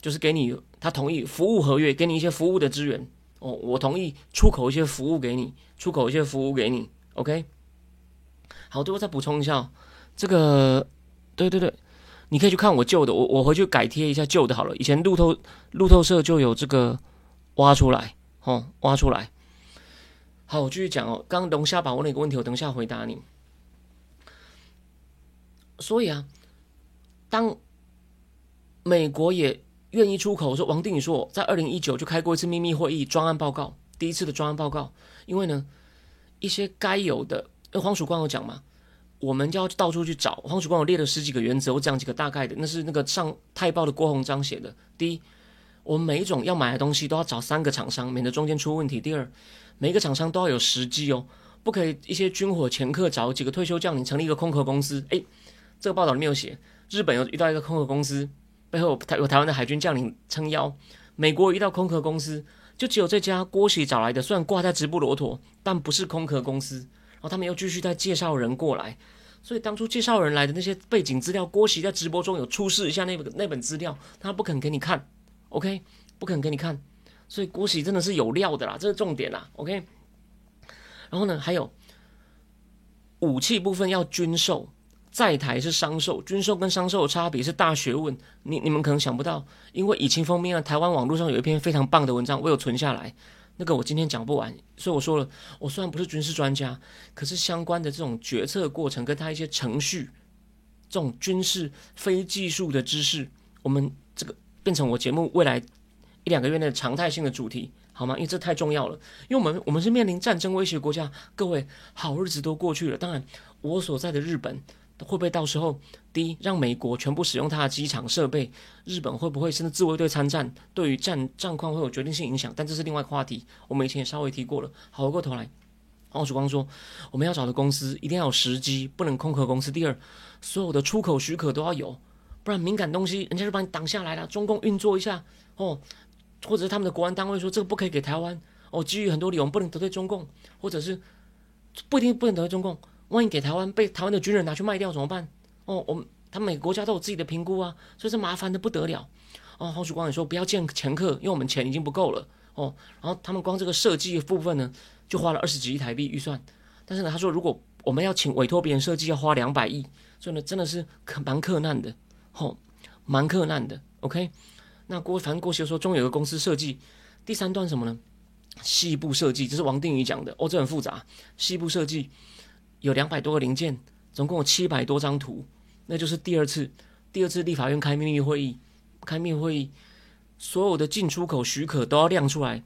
就是给你，他同意服务合约，给你一些服务的资源哦。我同意出口一些服务给你，出口一些服务给你。OK，好，最后再补充一下，这个，对对对，你可以去看我旧的，我我回去改贴一下旧的好了。以前路透路透社就有这个挖出来，哦，挖出来。好，我继续讲哦。刚刚龙虾把我那个问题，我等一下回答你。所以啊，当美国也。愿意出口说，王定宇说，在二零一九就开过一次秘密会议，专案报告，第一次的专案报告。因为呢，一些该有的，那黄曙光有讲嘛，我们就要到处去找。黄曙光有列了十几个原则，我讲几个大概的，那是那个上泰报的郭鸿章写的。第一，我们每一种要买的东西都要找三个厂商，免得中间出问题。第二，每一个厂商都要有时机哦，不可以一些军火掮客找几个退休将领成立一个空壳公司。诶，这个报道里面有写，日本有遇到一个空壳公司。背后台有台湾的海军将领撑腰，美国遇到空壳公司，就只有这家郭喜找来的，虽然挂在直布罗陀，但不是空壳公司。然后他们又继续在介绍人过来，所以当初介绍人来的那些背景资料，郭喜在直播中有出示一下那本那本资料，他不肯给你看，OK，不肯给你看，所以郭喜真的是有料的啦，这是重点啦，OK。然后呢，还有武器部分要军售。在台是商售，军售跟商售的差别是大学问。你你们可能想不到，因为以清封面啊，台湾网络上有一篇非常棒的文章，我有存下来。那个我今天讲不完，所以我说了，我虽然不是军事专家，可是相关的这种决策过程跟他一些程序，这种军事非技术的知识，我们这个变成我节目未来一两个月内的常态性的主题，好吗？因为这太重要了，因为我们我们是面临战争威胁国家，各位好日子都过去了。当然，我所在的日本。会不会到时候，第一让美国全部使用它的机场设备？日本会不会甚至自卫队参战？对于战战况会有决定性影响？但这是另外一个话题，我们以前也稍微提过了。好，回过头来，王曙光说，我们要找的公司一定要有时机，不能空壳公司。第二，所有的出口许可都要有，不然敏感东西人家就把你挡下来了。中共运作一下哦，或者是他们的国安单位说这个不可以给台湾哦，基于很多理由不能得罪中共，或者是不一定不能得罪中共。万一给台湾被台湾的军人拿去卖掉怎么办？哦，我们他每个国家都有自己的评估啊，所以这麻烦的不得了。哦，黄曙光也说不要见前客，因为我们钱已经不够了。哦，然后他们光这个设计部分呢，就花了二十几亿台币预算。但是呢，他说如果我们要请委托别人设计，要花两百亿，所以呢，真的是可蛮克难的。哦，蛮克难的。OK，那郭反正郭学说中有个公司设计第三段什么呢？西部设计，这是王定宇讲的。哦，这很复杂，西部设计。有两百多个零件，总共有七百多张图，那就是第二次，第二次立法院开秘密会议，开秘密会议，所有的进出口许可都要亮出来。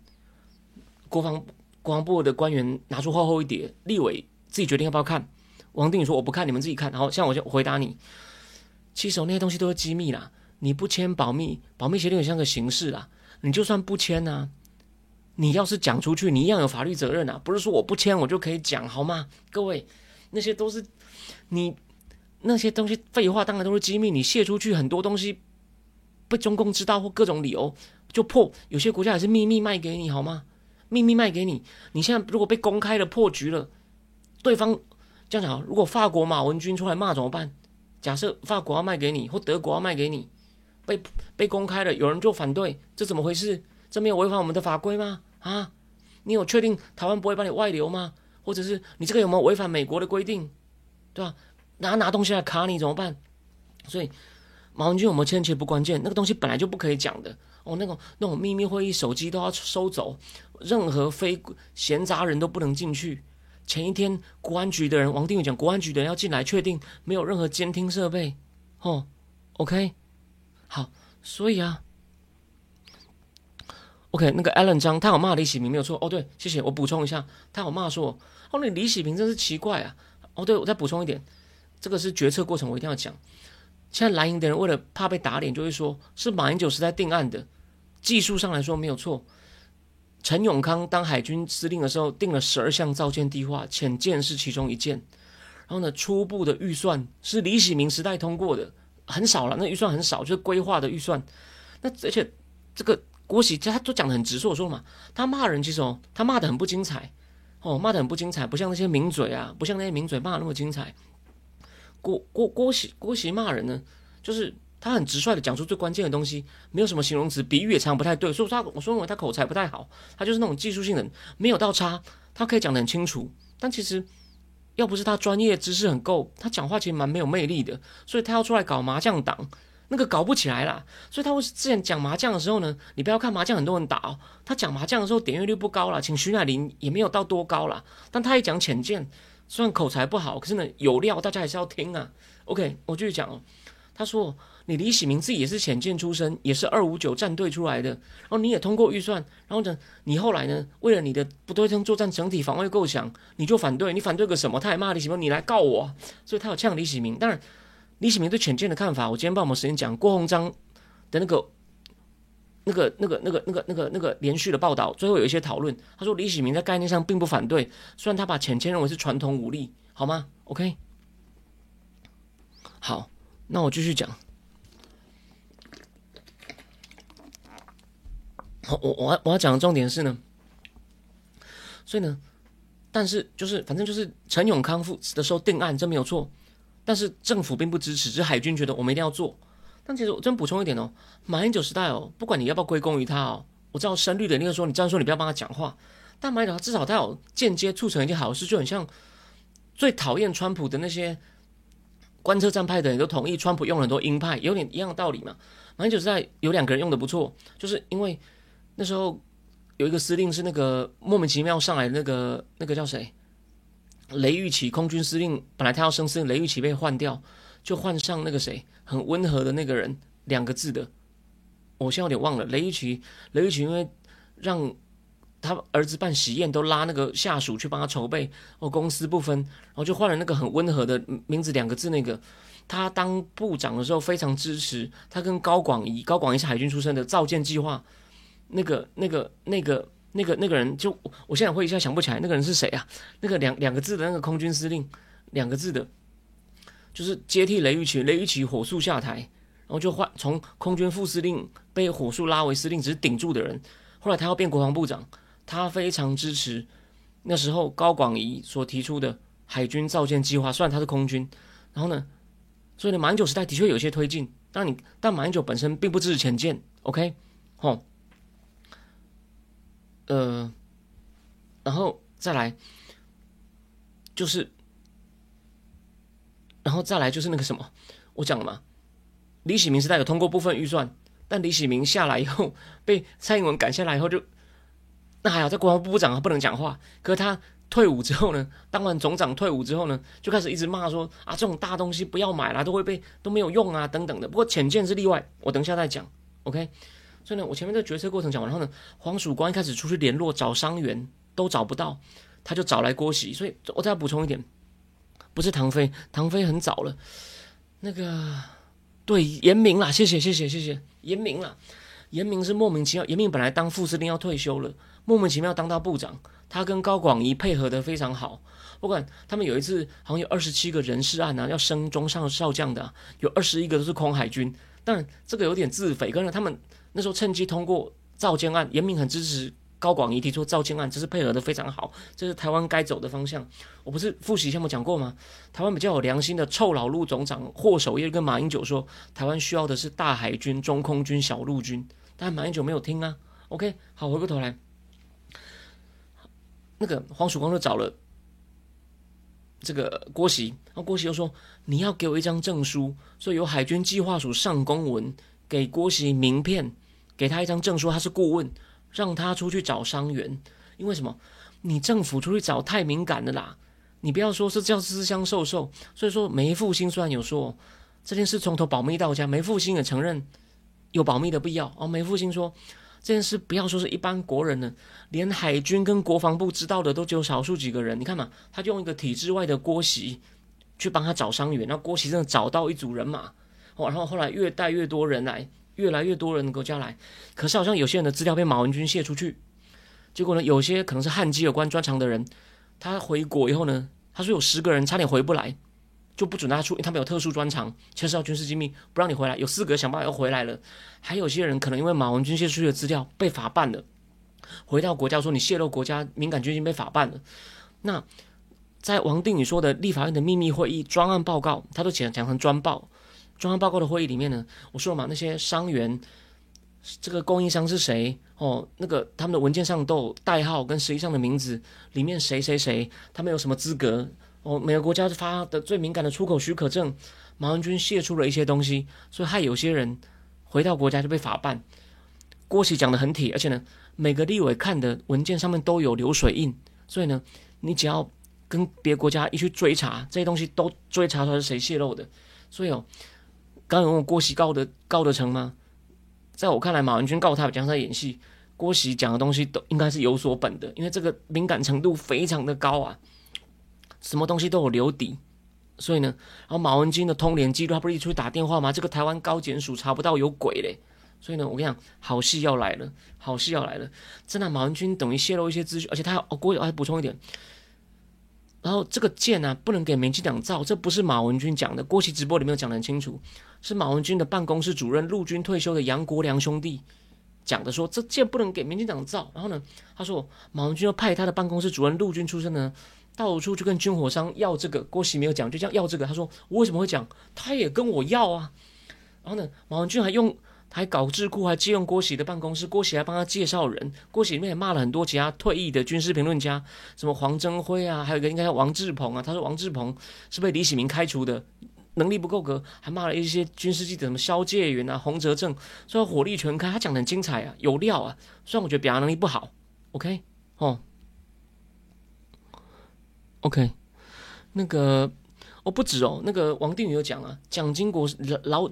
国防国防部的官员拿出厚厚一叠，立委自己决定要不要看。王定宇说我不看，你们自己看。然后像我就回答你，其实那些东西都是机密啦，你不签保密，保密协定也像个形式啦，你就算不签呢。你要是讲出去，你一样有法律责任啊！不是说我不签我就可以讲，好吗？各位，那些都是你那些东西废话，当然都是机密。你泄出去很多东西被中共知道或各种理由就破，有些国家也是秘密卖给你，好吗？秘密卖给你，你现在如果被公开了破局了，对方这样讲，如果法国马文军出来骂怎么办？假设法国要卖给你，或德国要卖给你，被被公开了，有人就反对，这怎么回事？这没有违反我们的法规吗？啊，你有确定台湾不会把你外流吗？或者是你这个有没有违反美国的规定？对吧？拿拿东西来卡你怎么办？所以马文君有没有签其实不关键，那个东西本来就不可以讲的哦。那种那种秘密会议手机都要收走，任何非闲杂人都不能进去。前一天，国安局的人，王定宇讲，国安局的人要进来，确定没有任何监听设备，哦，OK，好，所以啊，OK，那个 Allen 张他有骂李喜明没有错，哦，对，谢谢，我补充一下，他有骂说，哦，那李喜明真是奇怪啊，哦，对，我再补充一点，这个是决策过程，我一定要讲。现在蓝营的人为了怕被打脸，就会说是马英九时代定案的，技术上来说没有错。陈永康当海军司令的时候，定了十二项造舰计划，潜舰是其中一件。然后呢，初步的预算是李喜明时代通过的，很少了，那预算很少，就是规划的预算。那而且这个郭喜他都讲的很直，说我说嘛，他骂人其实哦，他骂的很不精彩哦，骂的很不精彩，不像那些名嘴啊，不像那些名嘴骂那么精彩。郭郭郭喜郭喜骂人呢，就是。他很直率的讲出最关键的东西，没有什么形容词，比喻也常不太对，所以他我说认为他口才不太好，他就是那种技术性的，没有到差，他可以讲得很清楚，但其实要不是他专业知识很够，他讲话其实蛮没有魅力的，所以他要出来搞麻将党，那个搞不起来啦，所以他会之前讲麻将的时候呢，你不要看麻将很多人打哦，他讲麻将的时候点阅率不高了，请徐乃麟也没有到多高啦，但他一讲浅见，虽然口才不好，可是呢有料，大家还是要听啊。OK，我继续讲哦，他说。你李喜明自己也是浅见出身，也是二五九战队出来的，然后你也通过预算，然后呢，你后来呢，为了你的不对称作战整体防卫构想，你就反对，你反对个什么？他还骂李喜明，你来告我，所以他有呛李喜明。当然，李喜明对浅见的看法，我今天帮我们时间讲郭鸿章的那个、那个、那个、那个、那个、那个、那个连续的报道，最后有一些讨论。他说李喜明在概念上并不反对，虽然他把浅见认为是传统武力，好吗？OK，好，那我继续讲。我我要我要讲的重点是呢，所以呢，但是就是反正就是陈永康复的时候定案，这没有错，但是政府并不支持，只是海军觉得我们一定要做。但其实我真补充一点哦，马英九时代哦，不管你要不要归功于他哦，我知道深绿的那个说你这样说你不要帮他讲话，但马英九他至少他有间接促成一件好事，就很像最讨厌川普的那些观测站派的人都同意川普用很多鹰派，有点一样的道理嘛。马英九时代有两个人用的不错，就是因为。那时候有一个司令是那个莫名其妙上来那个那个叫谁？雷玉琪空军司令，本来他要升司令，雷玉琪被换掉，就换上那个谁，很温和的那个人，两个字的，我现在有点忘了。雷玉琪，雷玉琪因为让他儿子办喜宴，都拉那个下属去帮他筹备，哦，公私不分，然后就换了那个很温和的名字两个字那个，他当部长的时候非常支持，他跟高广仪，高广仪是海军出身的造舰计划。那个、那个、那个、那个、那个人，就我现在会一下想不起来，那个人是谁啊？那个两两个字的那个空军司令，两个字的，就是接替雷玉琪，雷玉琪火速下台，然后就换从空军副司令被火速拉为司令，只是顶住的人。后来他要变国防部长，他非常支持那时候高广仪所提出的海军造舰计划，虽然他是空军，然后呢，所以呢，马英九时代的确有些推进，但你但马英九本身并不支持前舰，OK，吼。呃，然后再来，就是，然后再来就是那个什么，我讲了嘛，李喜明时代有通过部分预算，但李喜明下来以后被蔡英文赶下来以后就，那还好在国防部部长不能讲话，可是他退伍之后呢，当完总长退伍之后呢，就开始一直骂说啊这种大东西不要买了，都会被都没有用啊等等的。不过浅见是例外，我等一下再讲，OK。所以呢，我前面在决策过程讲完，然后呢，黄曙光一开始出去联络找伤员都找不到，他就找来郭喜。所以我再补充一点，不是唐飞，唐飞很早了。那个对严明啦，谢谢谢谢谢谢严明啦，严明是莫名其妙，严明本来当副司令要退休了，莫名其妙当到部长，他跟高广仪配合的非常好。不管他们有一次好像有二十七个人事案啊，要升中上少将的，有二十一个都是空海军，但这个有点自肥，跟着他们。那时候趁机通过造舰案，严明很支持高广仪提出造舰案，这是配合的非常好，这是台湾该走的方向。我不是复习项目讲过吗？台湾比较有良心的臭老陆总长霍守业跟马英九说，台湾需要的是大海军、中空军、小陆军，但马英九没有听啊。OK，好，回过头来，那个黄曙光就找了这个郭喜，然后郭喜又说你要给我一张证书，所以由海军计划署上公文给郭喜名片，给他一张证书，他是顾问，让他出去找伤员。因为什么？你政府出去找太敏感了啦，你不要说是叫私相授受。所以说梅复兴虽然有说这件事从头保密到家，梅复兴也承认有保密的必要。哦，梅复兴说。这件事不要说是一般国人呢，连海军跟国防部知道的都只有少数几个人。你看嘛，他就用一个体制外的郭席去帮他找伤员，那郭席真的找到一组人马哦，然后后来越带越多人来，越来越多人的国家来。可是好像有些人的资料被马文君泄出去，结果呢，有些可能是汉基有关专长的人，他回国以后呢，他说有十个人差点回不来。就不准他出，因为他们有特殊专长，牵涉到军事机密，不让你回来。有四个想办法要回来了，还有些人可能因为马文君泄出去的资料被法办了，回到国家说你泄露国家敏感军情被法办了。那在王定宇说的立法院的秘密会议专案报告，他都讲讲成专报。中央报告的会议里面呢，我说嘛，那些伤员，这个供应商是谁？哦，那个他们的文件上都有代号跟实际上的名字，里面谁谁谁，他们有什么资格？哦，每个国家发的最敏感的出口许可证，马文军泄出了一些东西，所以害有些人回到国家就被法办。郭喜讲的很铁，而且呢，每个立委看的文件上面都有流水印，所以呢，你只要跟别国家一去追查这些东西，都追查出来是谁泄露的。所以哦，刚有问郭喜告的告得成吗？在我看来，马文君告他比较在演戏，郭喜讲的东西都应该是有所本的，因为这个敏感程度非常的高啊。什么东西都有留底，所以呢，然后马文君的通联记录，他不是一出去打电话吗？这个台湾高检署查不到有鬼嘞，所以呢，我跟你讲，好戏要来了，好戏要来了，真的，马文君等于泄露一些资讯，而且他哦，郭友还补充一点，然后这个剑呢，不能给民进党造，这不是马文君讲的，郭琦直播里面讲的很清楚，是马文君的办公室主任陆军退休的杨国良兄弟讲的，说这剑不能给民进党造，然后呢，他说马文君要派他的办公室主任陆军出身呢。到处去跟军火商要这个，郭喜没有讲，就这样要这个。他说我为什么会讲？他也跟我要啊。然后呢，马文君还用还搞智库，还借用郭喜的办公室，郭喜还帮他介绍人。郭喜里面也骂了很多其他退役的军事评论家，什么黄征辉啊，还有一个应该叫王志鹏啊。他说王志鹏是被李喜明开除的，能力不够格，还骂了一些军事记者，什么肖介元啊、洪泽正，说火力全开。他讲的很精彩啊，有料啊。虽然我觉得表达能力不好，OK，哦。OK，那个哦不止哦，那个王定宇有讲啊，蒋经国老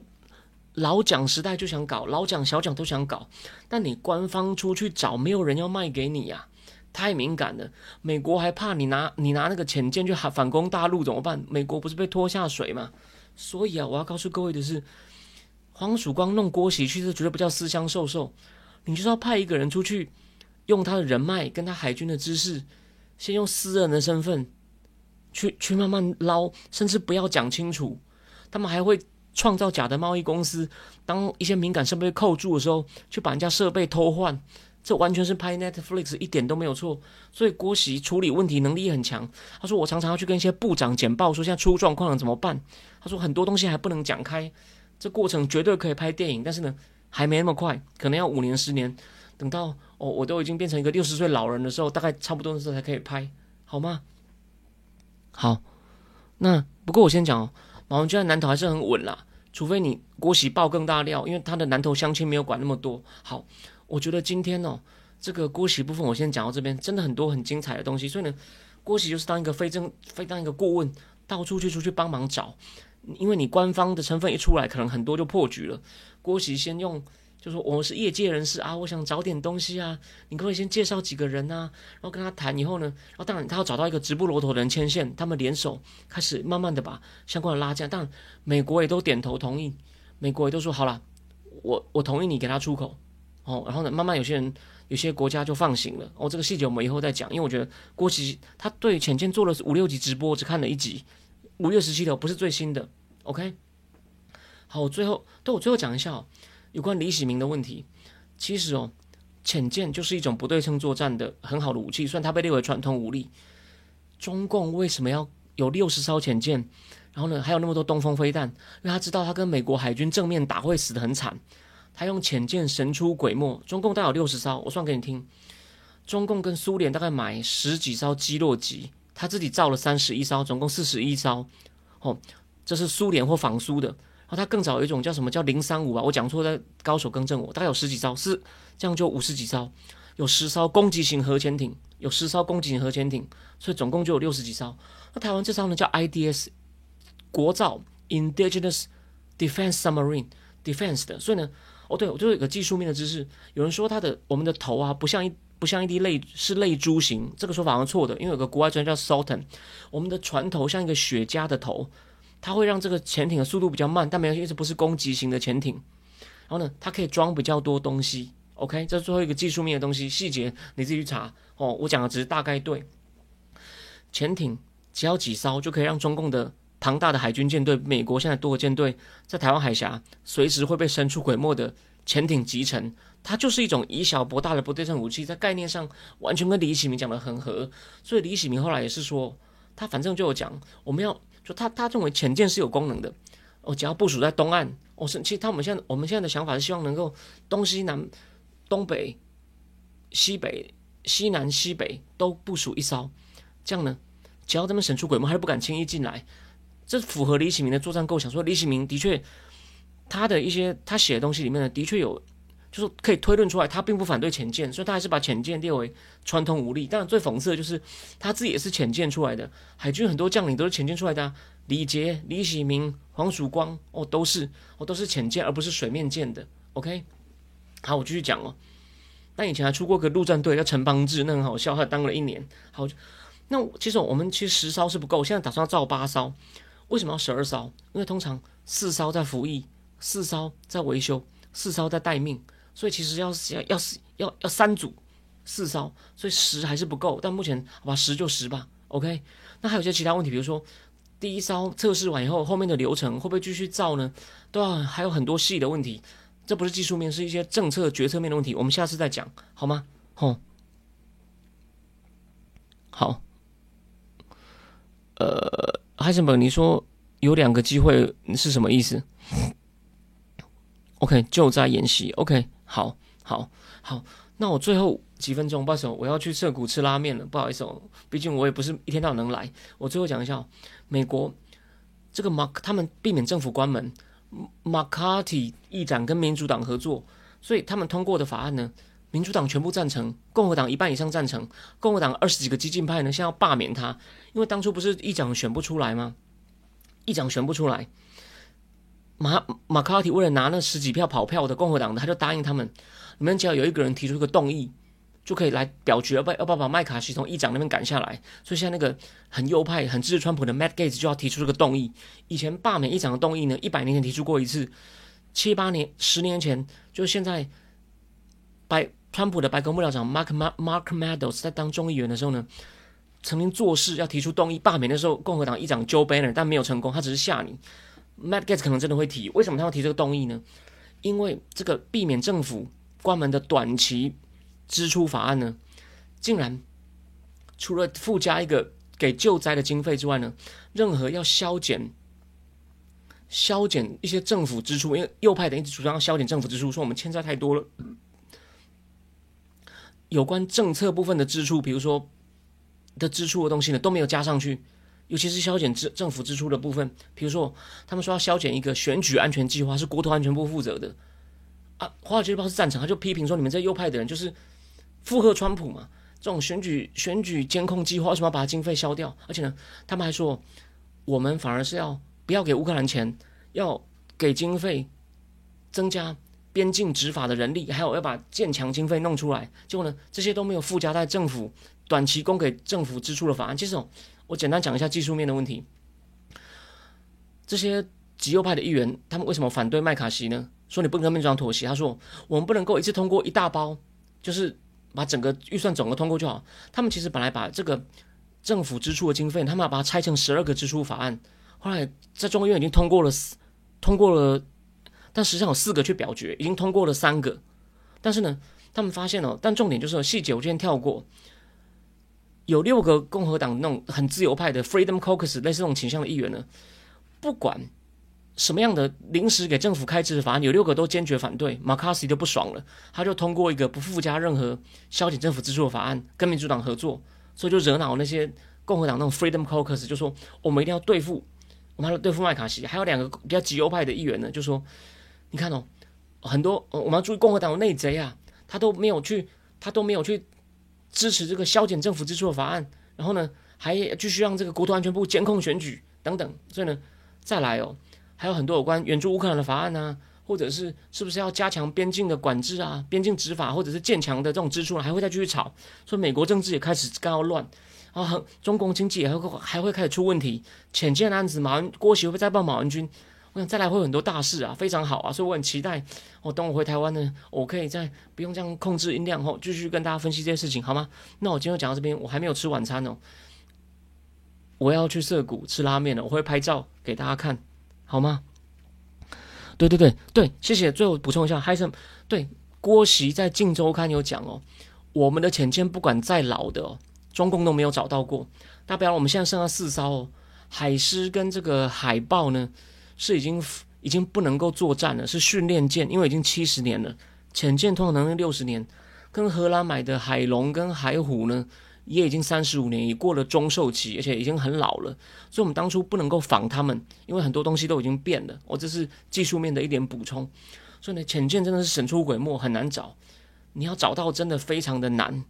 老蒋时代就想搞，老蒋小蒋都想搞，但你官方出去找，没有人要卖给你呀，太敏感了。美国还怕你拿你拿那个潜舰去反攻大陆怎么办？美国不是被拖下水吗？所以啊，我要告诉各位的是，黄曙光弄郭喜去，这绝对不叫私相授受，你就是要派一个人出去，用他的人脉跟他海军的知识，先用私人的身份。去去慢慢捞，甚至不要讲清楚。他们还会创造假的贸易公司，当一些敏感设备扣住的时候，去把人家设备偷换。这完全是拍 Netflix，一点都没有错。所以郭喜处理问题能力很强。他说：“我常常要去跟一些部长简报，说现在出状况了怎么办？”他说：“很多东西还不能讲开，这过程绝对可以拍电影，但是呢，还没那么快，可能要五年十年。等到哦，我都已经变成一个六十岁老人的时候，大概差不多的时候才可以拍，好吗？”好，那不过我先讲哦，马文娟的南投还是很稳啦，除非你郭喜爆更大料，因为他的南投相亲没有管那么多。好，我觉得今天哦，这个郭喜部分我先讲到这边，真的很多很精彩的东西。所以呢，郭喜就是当一个非正非当一个顾问，到处去出去帮忙找，因为你官方的成分一出来，可能很多就破局了。郭喜先用。就说我是业界人士啊，我想找点东西啊，你可不可以先介绍几个人啊，然后跟他谈以后呢，然后当然他要找到一个直布罗陀的人牵线，他们联手开始慢慢的把相关的拉架，当然美国也都点头同意，美国也都说好了，我我同意你给他出口哦，然后呢，慢慢有些人有些国家就放行了哦，这个细节我们以后再讲，因为我觉得郭琦他对浅见做了五六集直播，只看了一集，五月十七的不是最新的，OK，好，我最后对我最后讲一下。有关李喜明的问题，其实哦，潜舰就是一种不对称作战的很好的武器，虽然它被列为传统武力。中共为什么要有六十艘潜舰？然后呢，还有那么多东风飞弹？因为他知道他跟美国海军正面打会死得很惨，他用潜舰神出鬼没。中共大概有六十艘，我算给你听。中共跟苏联大概买十几艘基洛级，他自己造了三十一艘，总共四十一艘。哦，这是苏联或仿苏的。然后他更早有一种叫什么叫零三五吧，我讲错，在高手更正我。大概有十几艘，是这样就五十几艘，有十艘攻击型核潜艇，有十艘攻击型核潜艇，所以总共就有六十几艘。那台湾这艘呢叫 IDS 国造 Indigenous Defense Submarine Defense 的，所以呢，哦对，我就有个技术面的知识。有人说它的我们的头啊不像一不像一滴泪，是泪珠型，这个说法是错的，因为有个国外专家叫 Sultan，我们的船头像一个雪茄的头。它会让这个潜艇的速度比较慢，但没有，因为这不是攻击型的潜艇。然后呢，它可以装比较多东西。OK，这最后一个技术面的东西，细节你自己去查哦。我讲的只是大概对。潜艇只要几艘就可以让中共的庞大的海军舰队，美国现在多个舰队在台湾海峡随时会被神出鬼没的潜艇集成。它就是一种以小博大的不对称武器，在概念上完全跟李启明讲的很合。所以李启明后来也是说，他反正就有讲，我们要。就他他认为潜舰是有功能的，哦，只要部署在东岸，哦是，其实他们现在我们现在的想法是希望能够东西南、东北、西北、西南、西北都部署一艘，这样呢，只要他们神出鬼没，还是不敢轻易进来。这符合李启明的作战构想。说李启明的确，他的一些他写的东西里面呢，的确有。就是可以推论出来，他并不反对潜舰，所以他还是把潜舰列为传统武力。但最讽刺的就是，他自己也是潜舰出来的，海军很多将领都是潜舰出来的，李杰、李喜明、黄曙光，哦，都是，哦，都是潜舰，而不是水面舰的。OK，好，我继续讲哦。那以前还出过个陆战队叫陈邦志，那很好笑，他当了一年。好，那其实我们其实十艘是不够，现在打算要造八艘，为什么要十二艘？因为通常四艘在服役，四艘在维修，四艘在待命。所以其实要要要要要三组四艘，所以十还是不够。但目前好吧，十就十吧。OK，那还有些其他问题，比如说第一艘测试完以后，后面的流程会不会继续造呢？都要还有很多细的问题。这不是技术面，是一些政策决策面的问题。我们下次再讲好吗？吼，好。呃，海森堡，你说有两个机会是什么意思？OK，就在演习。OK。好，好，好，那我最后几分钟，不好意思，我要去涩谷吃拉面了，不好意思哦，毕竟我也不是一天到晚能来。我最后讲一下，美国这个马，他们避免政府关门，马卡提议长跟民主党合作，所以他们通过的法案呢，民主党全部赞成，共和党一半以上赞成，共和党二十几个激进派呢，现在要罢免他，因为当初不是议长选不出来吗？议长选不出来。马马卡提为了拿那十几票跑票的共和党的，他就答应他们，你们只要有一个人提出一个动议，就可以来表决，要不要不把麦卡锡从议长那边赶下来。所以现在那个很右派、很支持川普的 Matt Gates 就要提出这个动议。以前罢免议长的动议呢，一百年前提出过一次，七八年、十年前，就现在白川普的白宫幕僚长 Mark Mark Meadows 在当众议员的时候呢，曾经做事要提出动议罢免的时候，共和党议长 Joe Banner 但没有成功，他只是吓你。Matt Gates 可能真的会提，为什么他要提这个动议呢？因为这个避免政府关门的短期支出法案呢，竟然除了附加一个给救灾的经费之外呢，任何要削减、削减一些政府支出，因为右派的一直主张要削减政府支出，说我们欠债太多了，有关政策部分的支出，比如说的支出的东西呢，都没有加上去。尤其是削减支政府支出的部分，比如说他们说要削减一个选举安全计划，是国土安全部负责的啊。华尔街日报是赞成，他就批评说你们这右派的人就是附和川普嘛。这种选举选举监控计划为什么要把经费消掉？而且呢，他们还说我们反而是要不要给乌克兰钱，要给经费增加边境执法的人力，还有要把建强经费弄出来。结果呢，这些都没有附加在政府短期供给政府支出的法案，其实。我简单讲一下技术面的问题。这些极右派的议员，他们为什么反对麦卡锡呢？说你不能跟民主党妥协。他说我们不能够一次通过一大包，就是把整个预算总额通过就好。他们其实本来把这个政府支出的经费，他们要把它拆成十二个支出法案。后来在众议院已经通过了，通过了，但实际上有四个去表决，已经通过了三个。但是呢，他们发现哦，但重点就是细节，我今天跳过。有六个共和党那种很自由派的 Freedom Caucus 类似这种倾向的议员呢，不管什么样的临时给政府开支的法案，有六个都坚决反对。马卡西就不爽了，他就通过一个不附加任何削减政府支出的法案，跟民主党合作，所以就惹恼那些共和党那种 Freedom Caucus，就说我们一定要对付，我们要对付麦卡锡。还有两个比较极右派的议员呢，就说你看哦，很多我们要注意共和党的内贼啊，他都没有去，他都没有去。支持这个削减政府支出的法案，然后呢，还继续让这个国土安全部监控选举等等，所以呢，再来哦，还有很多有关援助乌克兰的法案啊，或者是是不是要加强边境的管制啊、边境执法，或者是建强的这种支出，还会再继续吵，说美国政治也开始刚要乱，然后中共经济也会还会开始出问题，浅见案子马文郭喜会再报马文君？我想再来会有很多大事啊，非常好啊，所以我很期待。我等我回台湾呢，我可以再不用这样控制音量后，继续跟大家分析这些事情，好吗？那我今天就讲到这边，我还没有吃晚餐哦，我要去涩谷吃拉面了，我会拍照给大家看，好吗？对对对对，谢谢。最后补充一下，还是对郭席在《镜周刊》有讲哦，我们的潜舰不管再老的，中共都没有找到过。大不了我们现在剩下四艘哦，海狮跟这个海豹呢。是已经已经不能够作战了，是训练舰，因为已经七十年了。潜舰通常能六十年，跟荷兰买的海龙跟海虎呢，也已经三十五年，已过了中寿期，而且已经很老了。所以，我们当初不能够仿他们，因为很多东西都已经变了。我这是技术面的一点补充。所以呢，潜舰真的是神出鬼没，很难找。你要找到真的非常的难。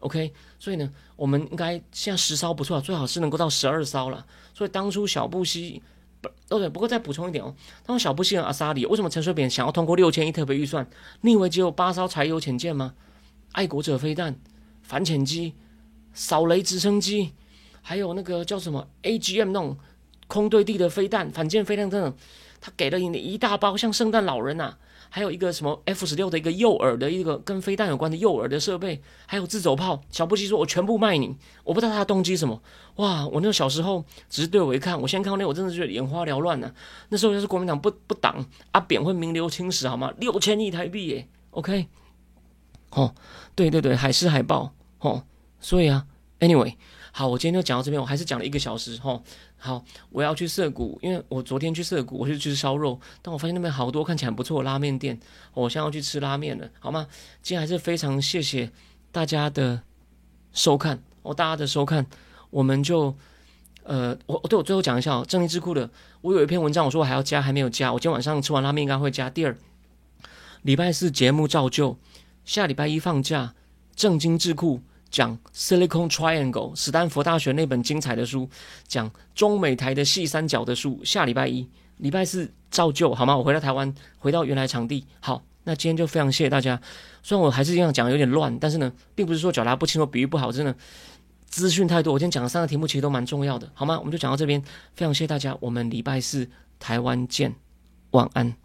OK，所以呢，我们应该现在十艘不错，最好是能够到十二艘了。所以当初小布希。哦对，不过再补充一点哦，他们小布希和阿萨里为什么陈水扁想要通过六千亿特别预算？你以为只有八艘柴油潜舰吗？爱国者飞弹、反潜机、扫雷直升机，还有那个叫什么 AGM 那种空对地的飞弹、反舰飞弹等等，他给了你一大包，像圣诞老人呐。还有一个什么 F 十六的一个诱饵的一个跟飞弹有关的诱饵的设备，还有自走炮。小布希说：“我全部卖你。”我不知道他的动机什么。哇！我那个小时候只是对我一看，我现在看到那，我真的觉得眼花缭乱呢。那时候要是国民党不不挡，阿扁会名留青史好吗？六千亿台币耶，OK。哦，对对对，海狮海豹。哦，所以啊，Anyway。好，我今天就讲到这边，我还是讲了一个小时哈。好，我要去涩谷，因为我昨天去涩谷，我就去吃烧肉，但我发现那边好多看起来很不错的拉面店，我现在要去吃拉面了，好吗？今天还是非常谢谢大家的收看，哦，大家的收看，我们就呃，我对我最后讲一下哦，正义智库的，我有一篇文章，我说我还要加，还没有加，我今天晚上吃完拉面应该会加。第二，礼拜四节目照旧，下礼拜一放假，正经智库。讲 Silicon Triangle，史丹佛大学那本精彩的书，讲中美台的细三角的书。下礼拜一、礼拜四照旧，好吗？我回到台湾，回到原来场地。好，那今天就非常谢谢大家。虽然我还是这样讲有点乱，但是呢，并不是说表达不清楚、比喻不好，真的资讯太多。我今天讲的三个题目其实都蛮重要的，好吗？我们就讲到这边，非常谢谢大家，我们礼拜四台湾见，晚安。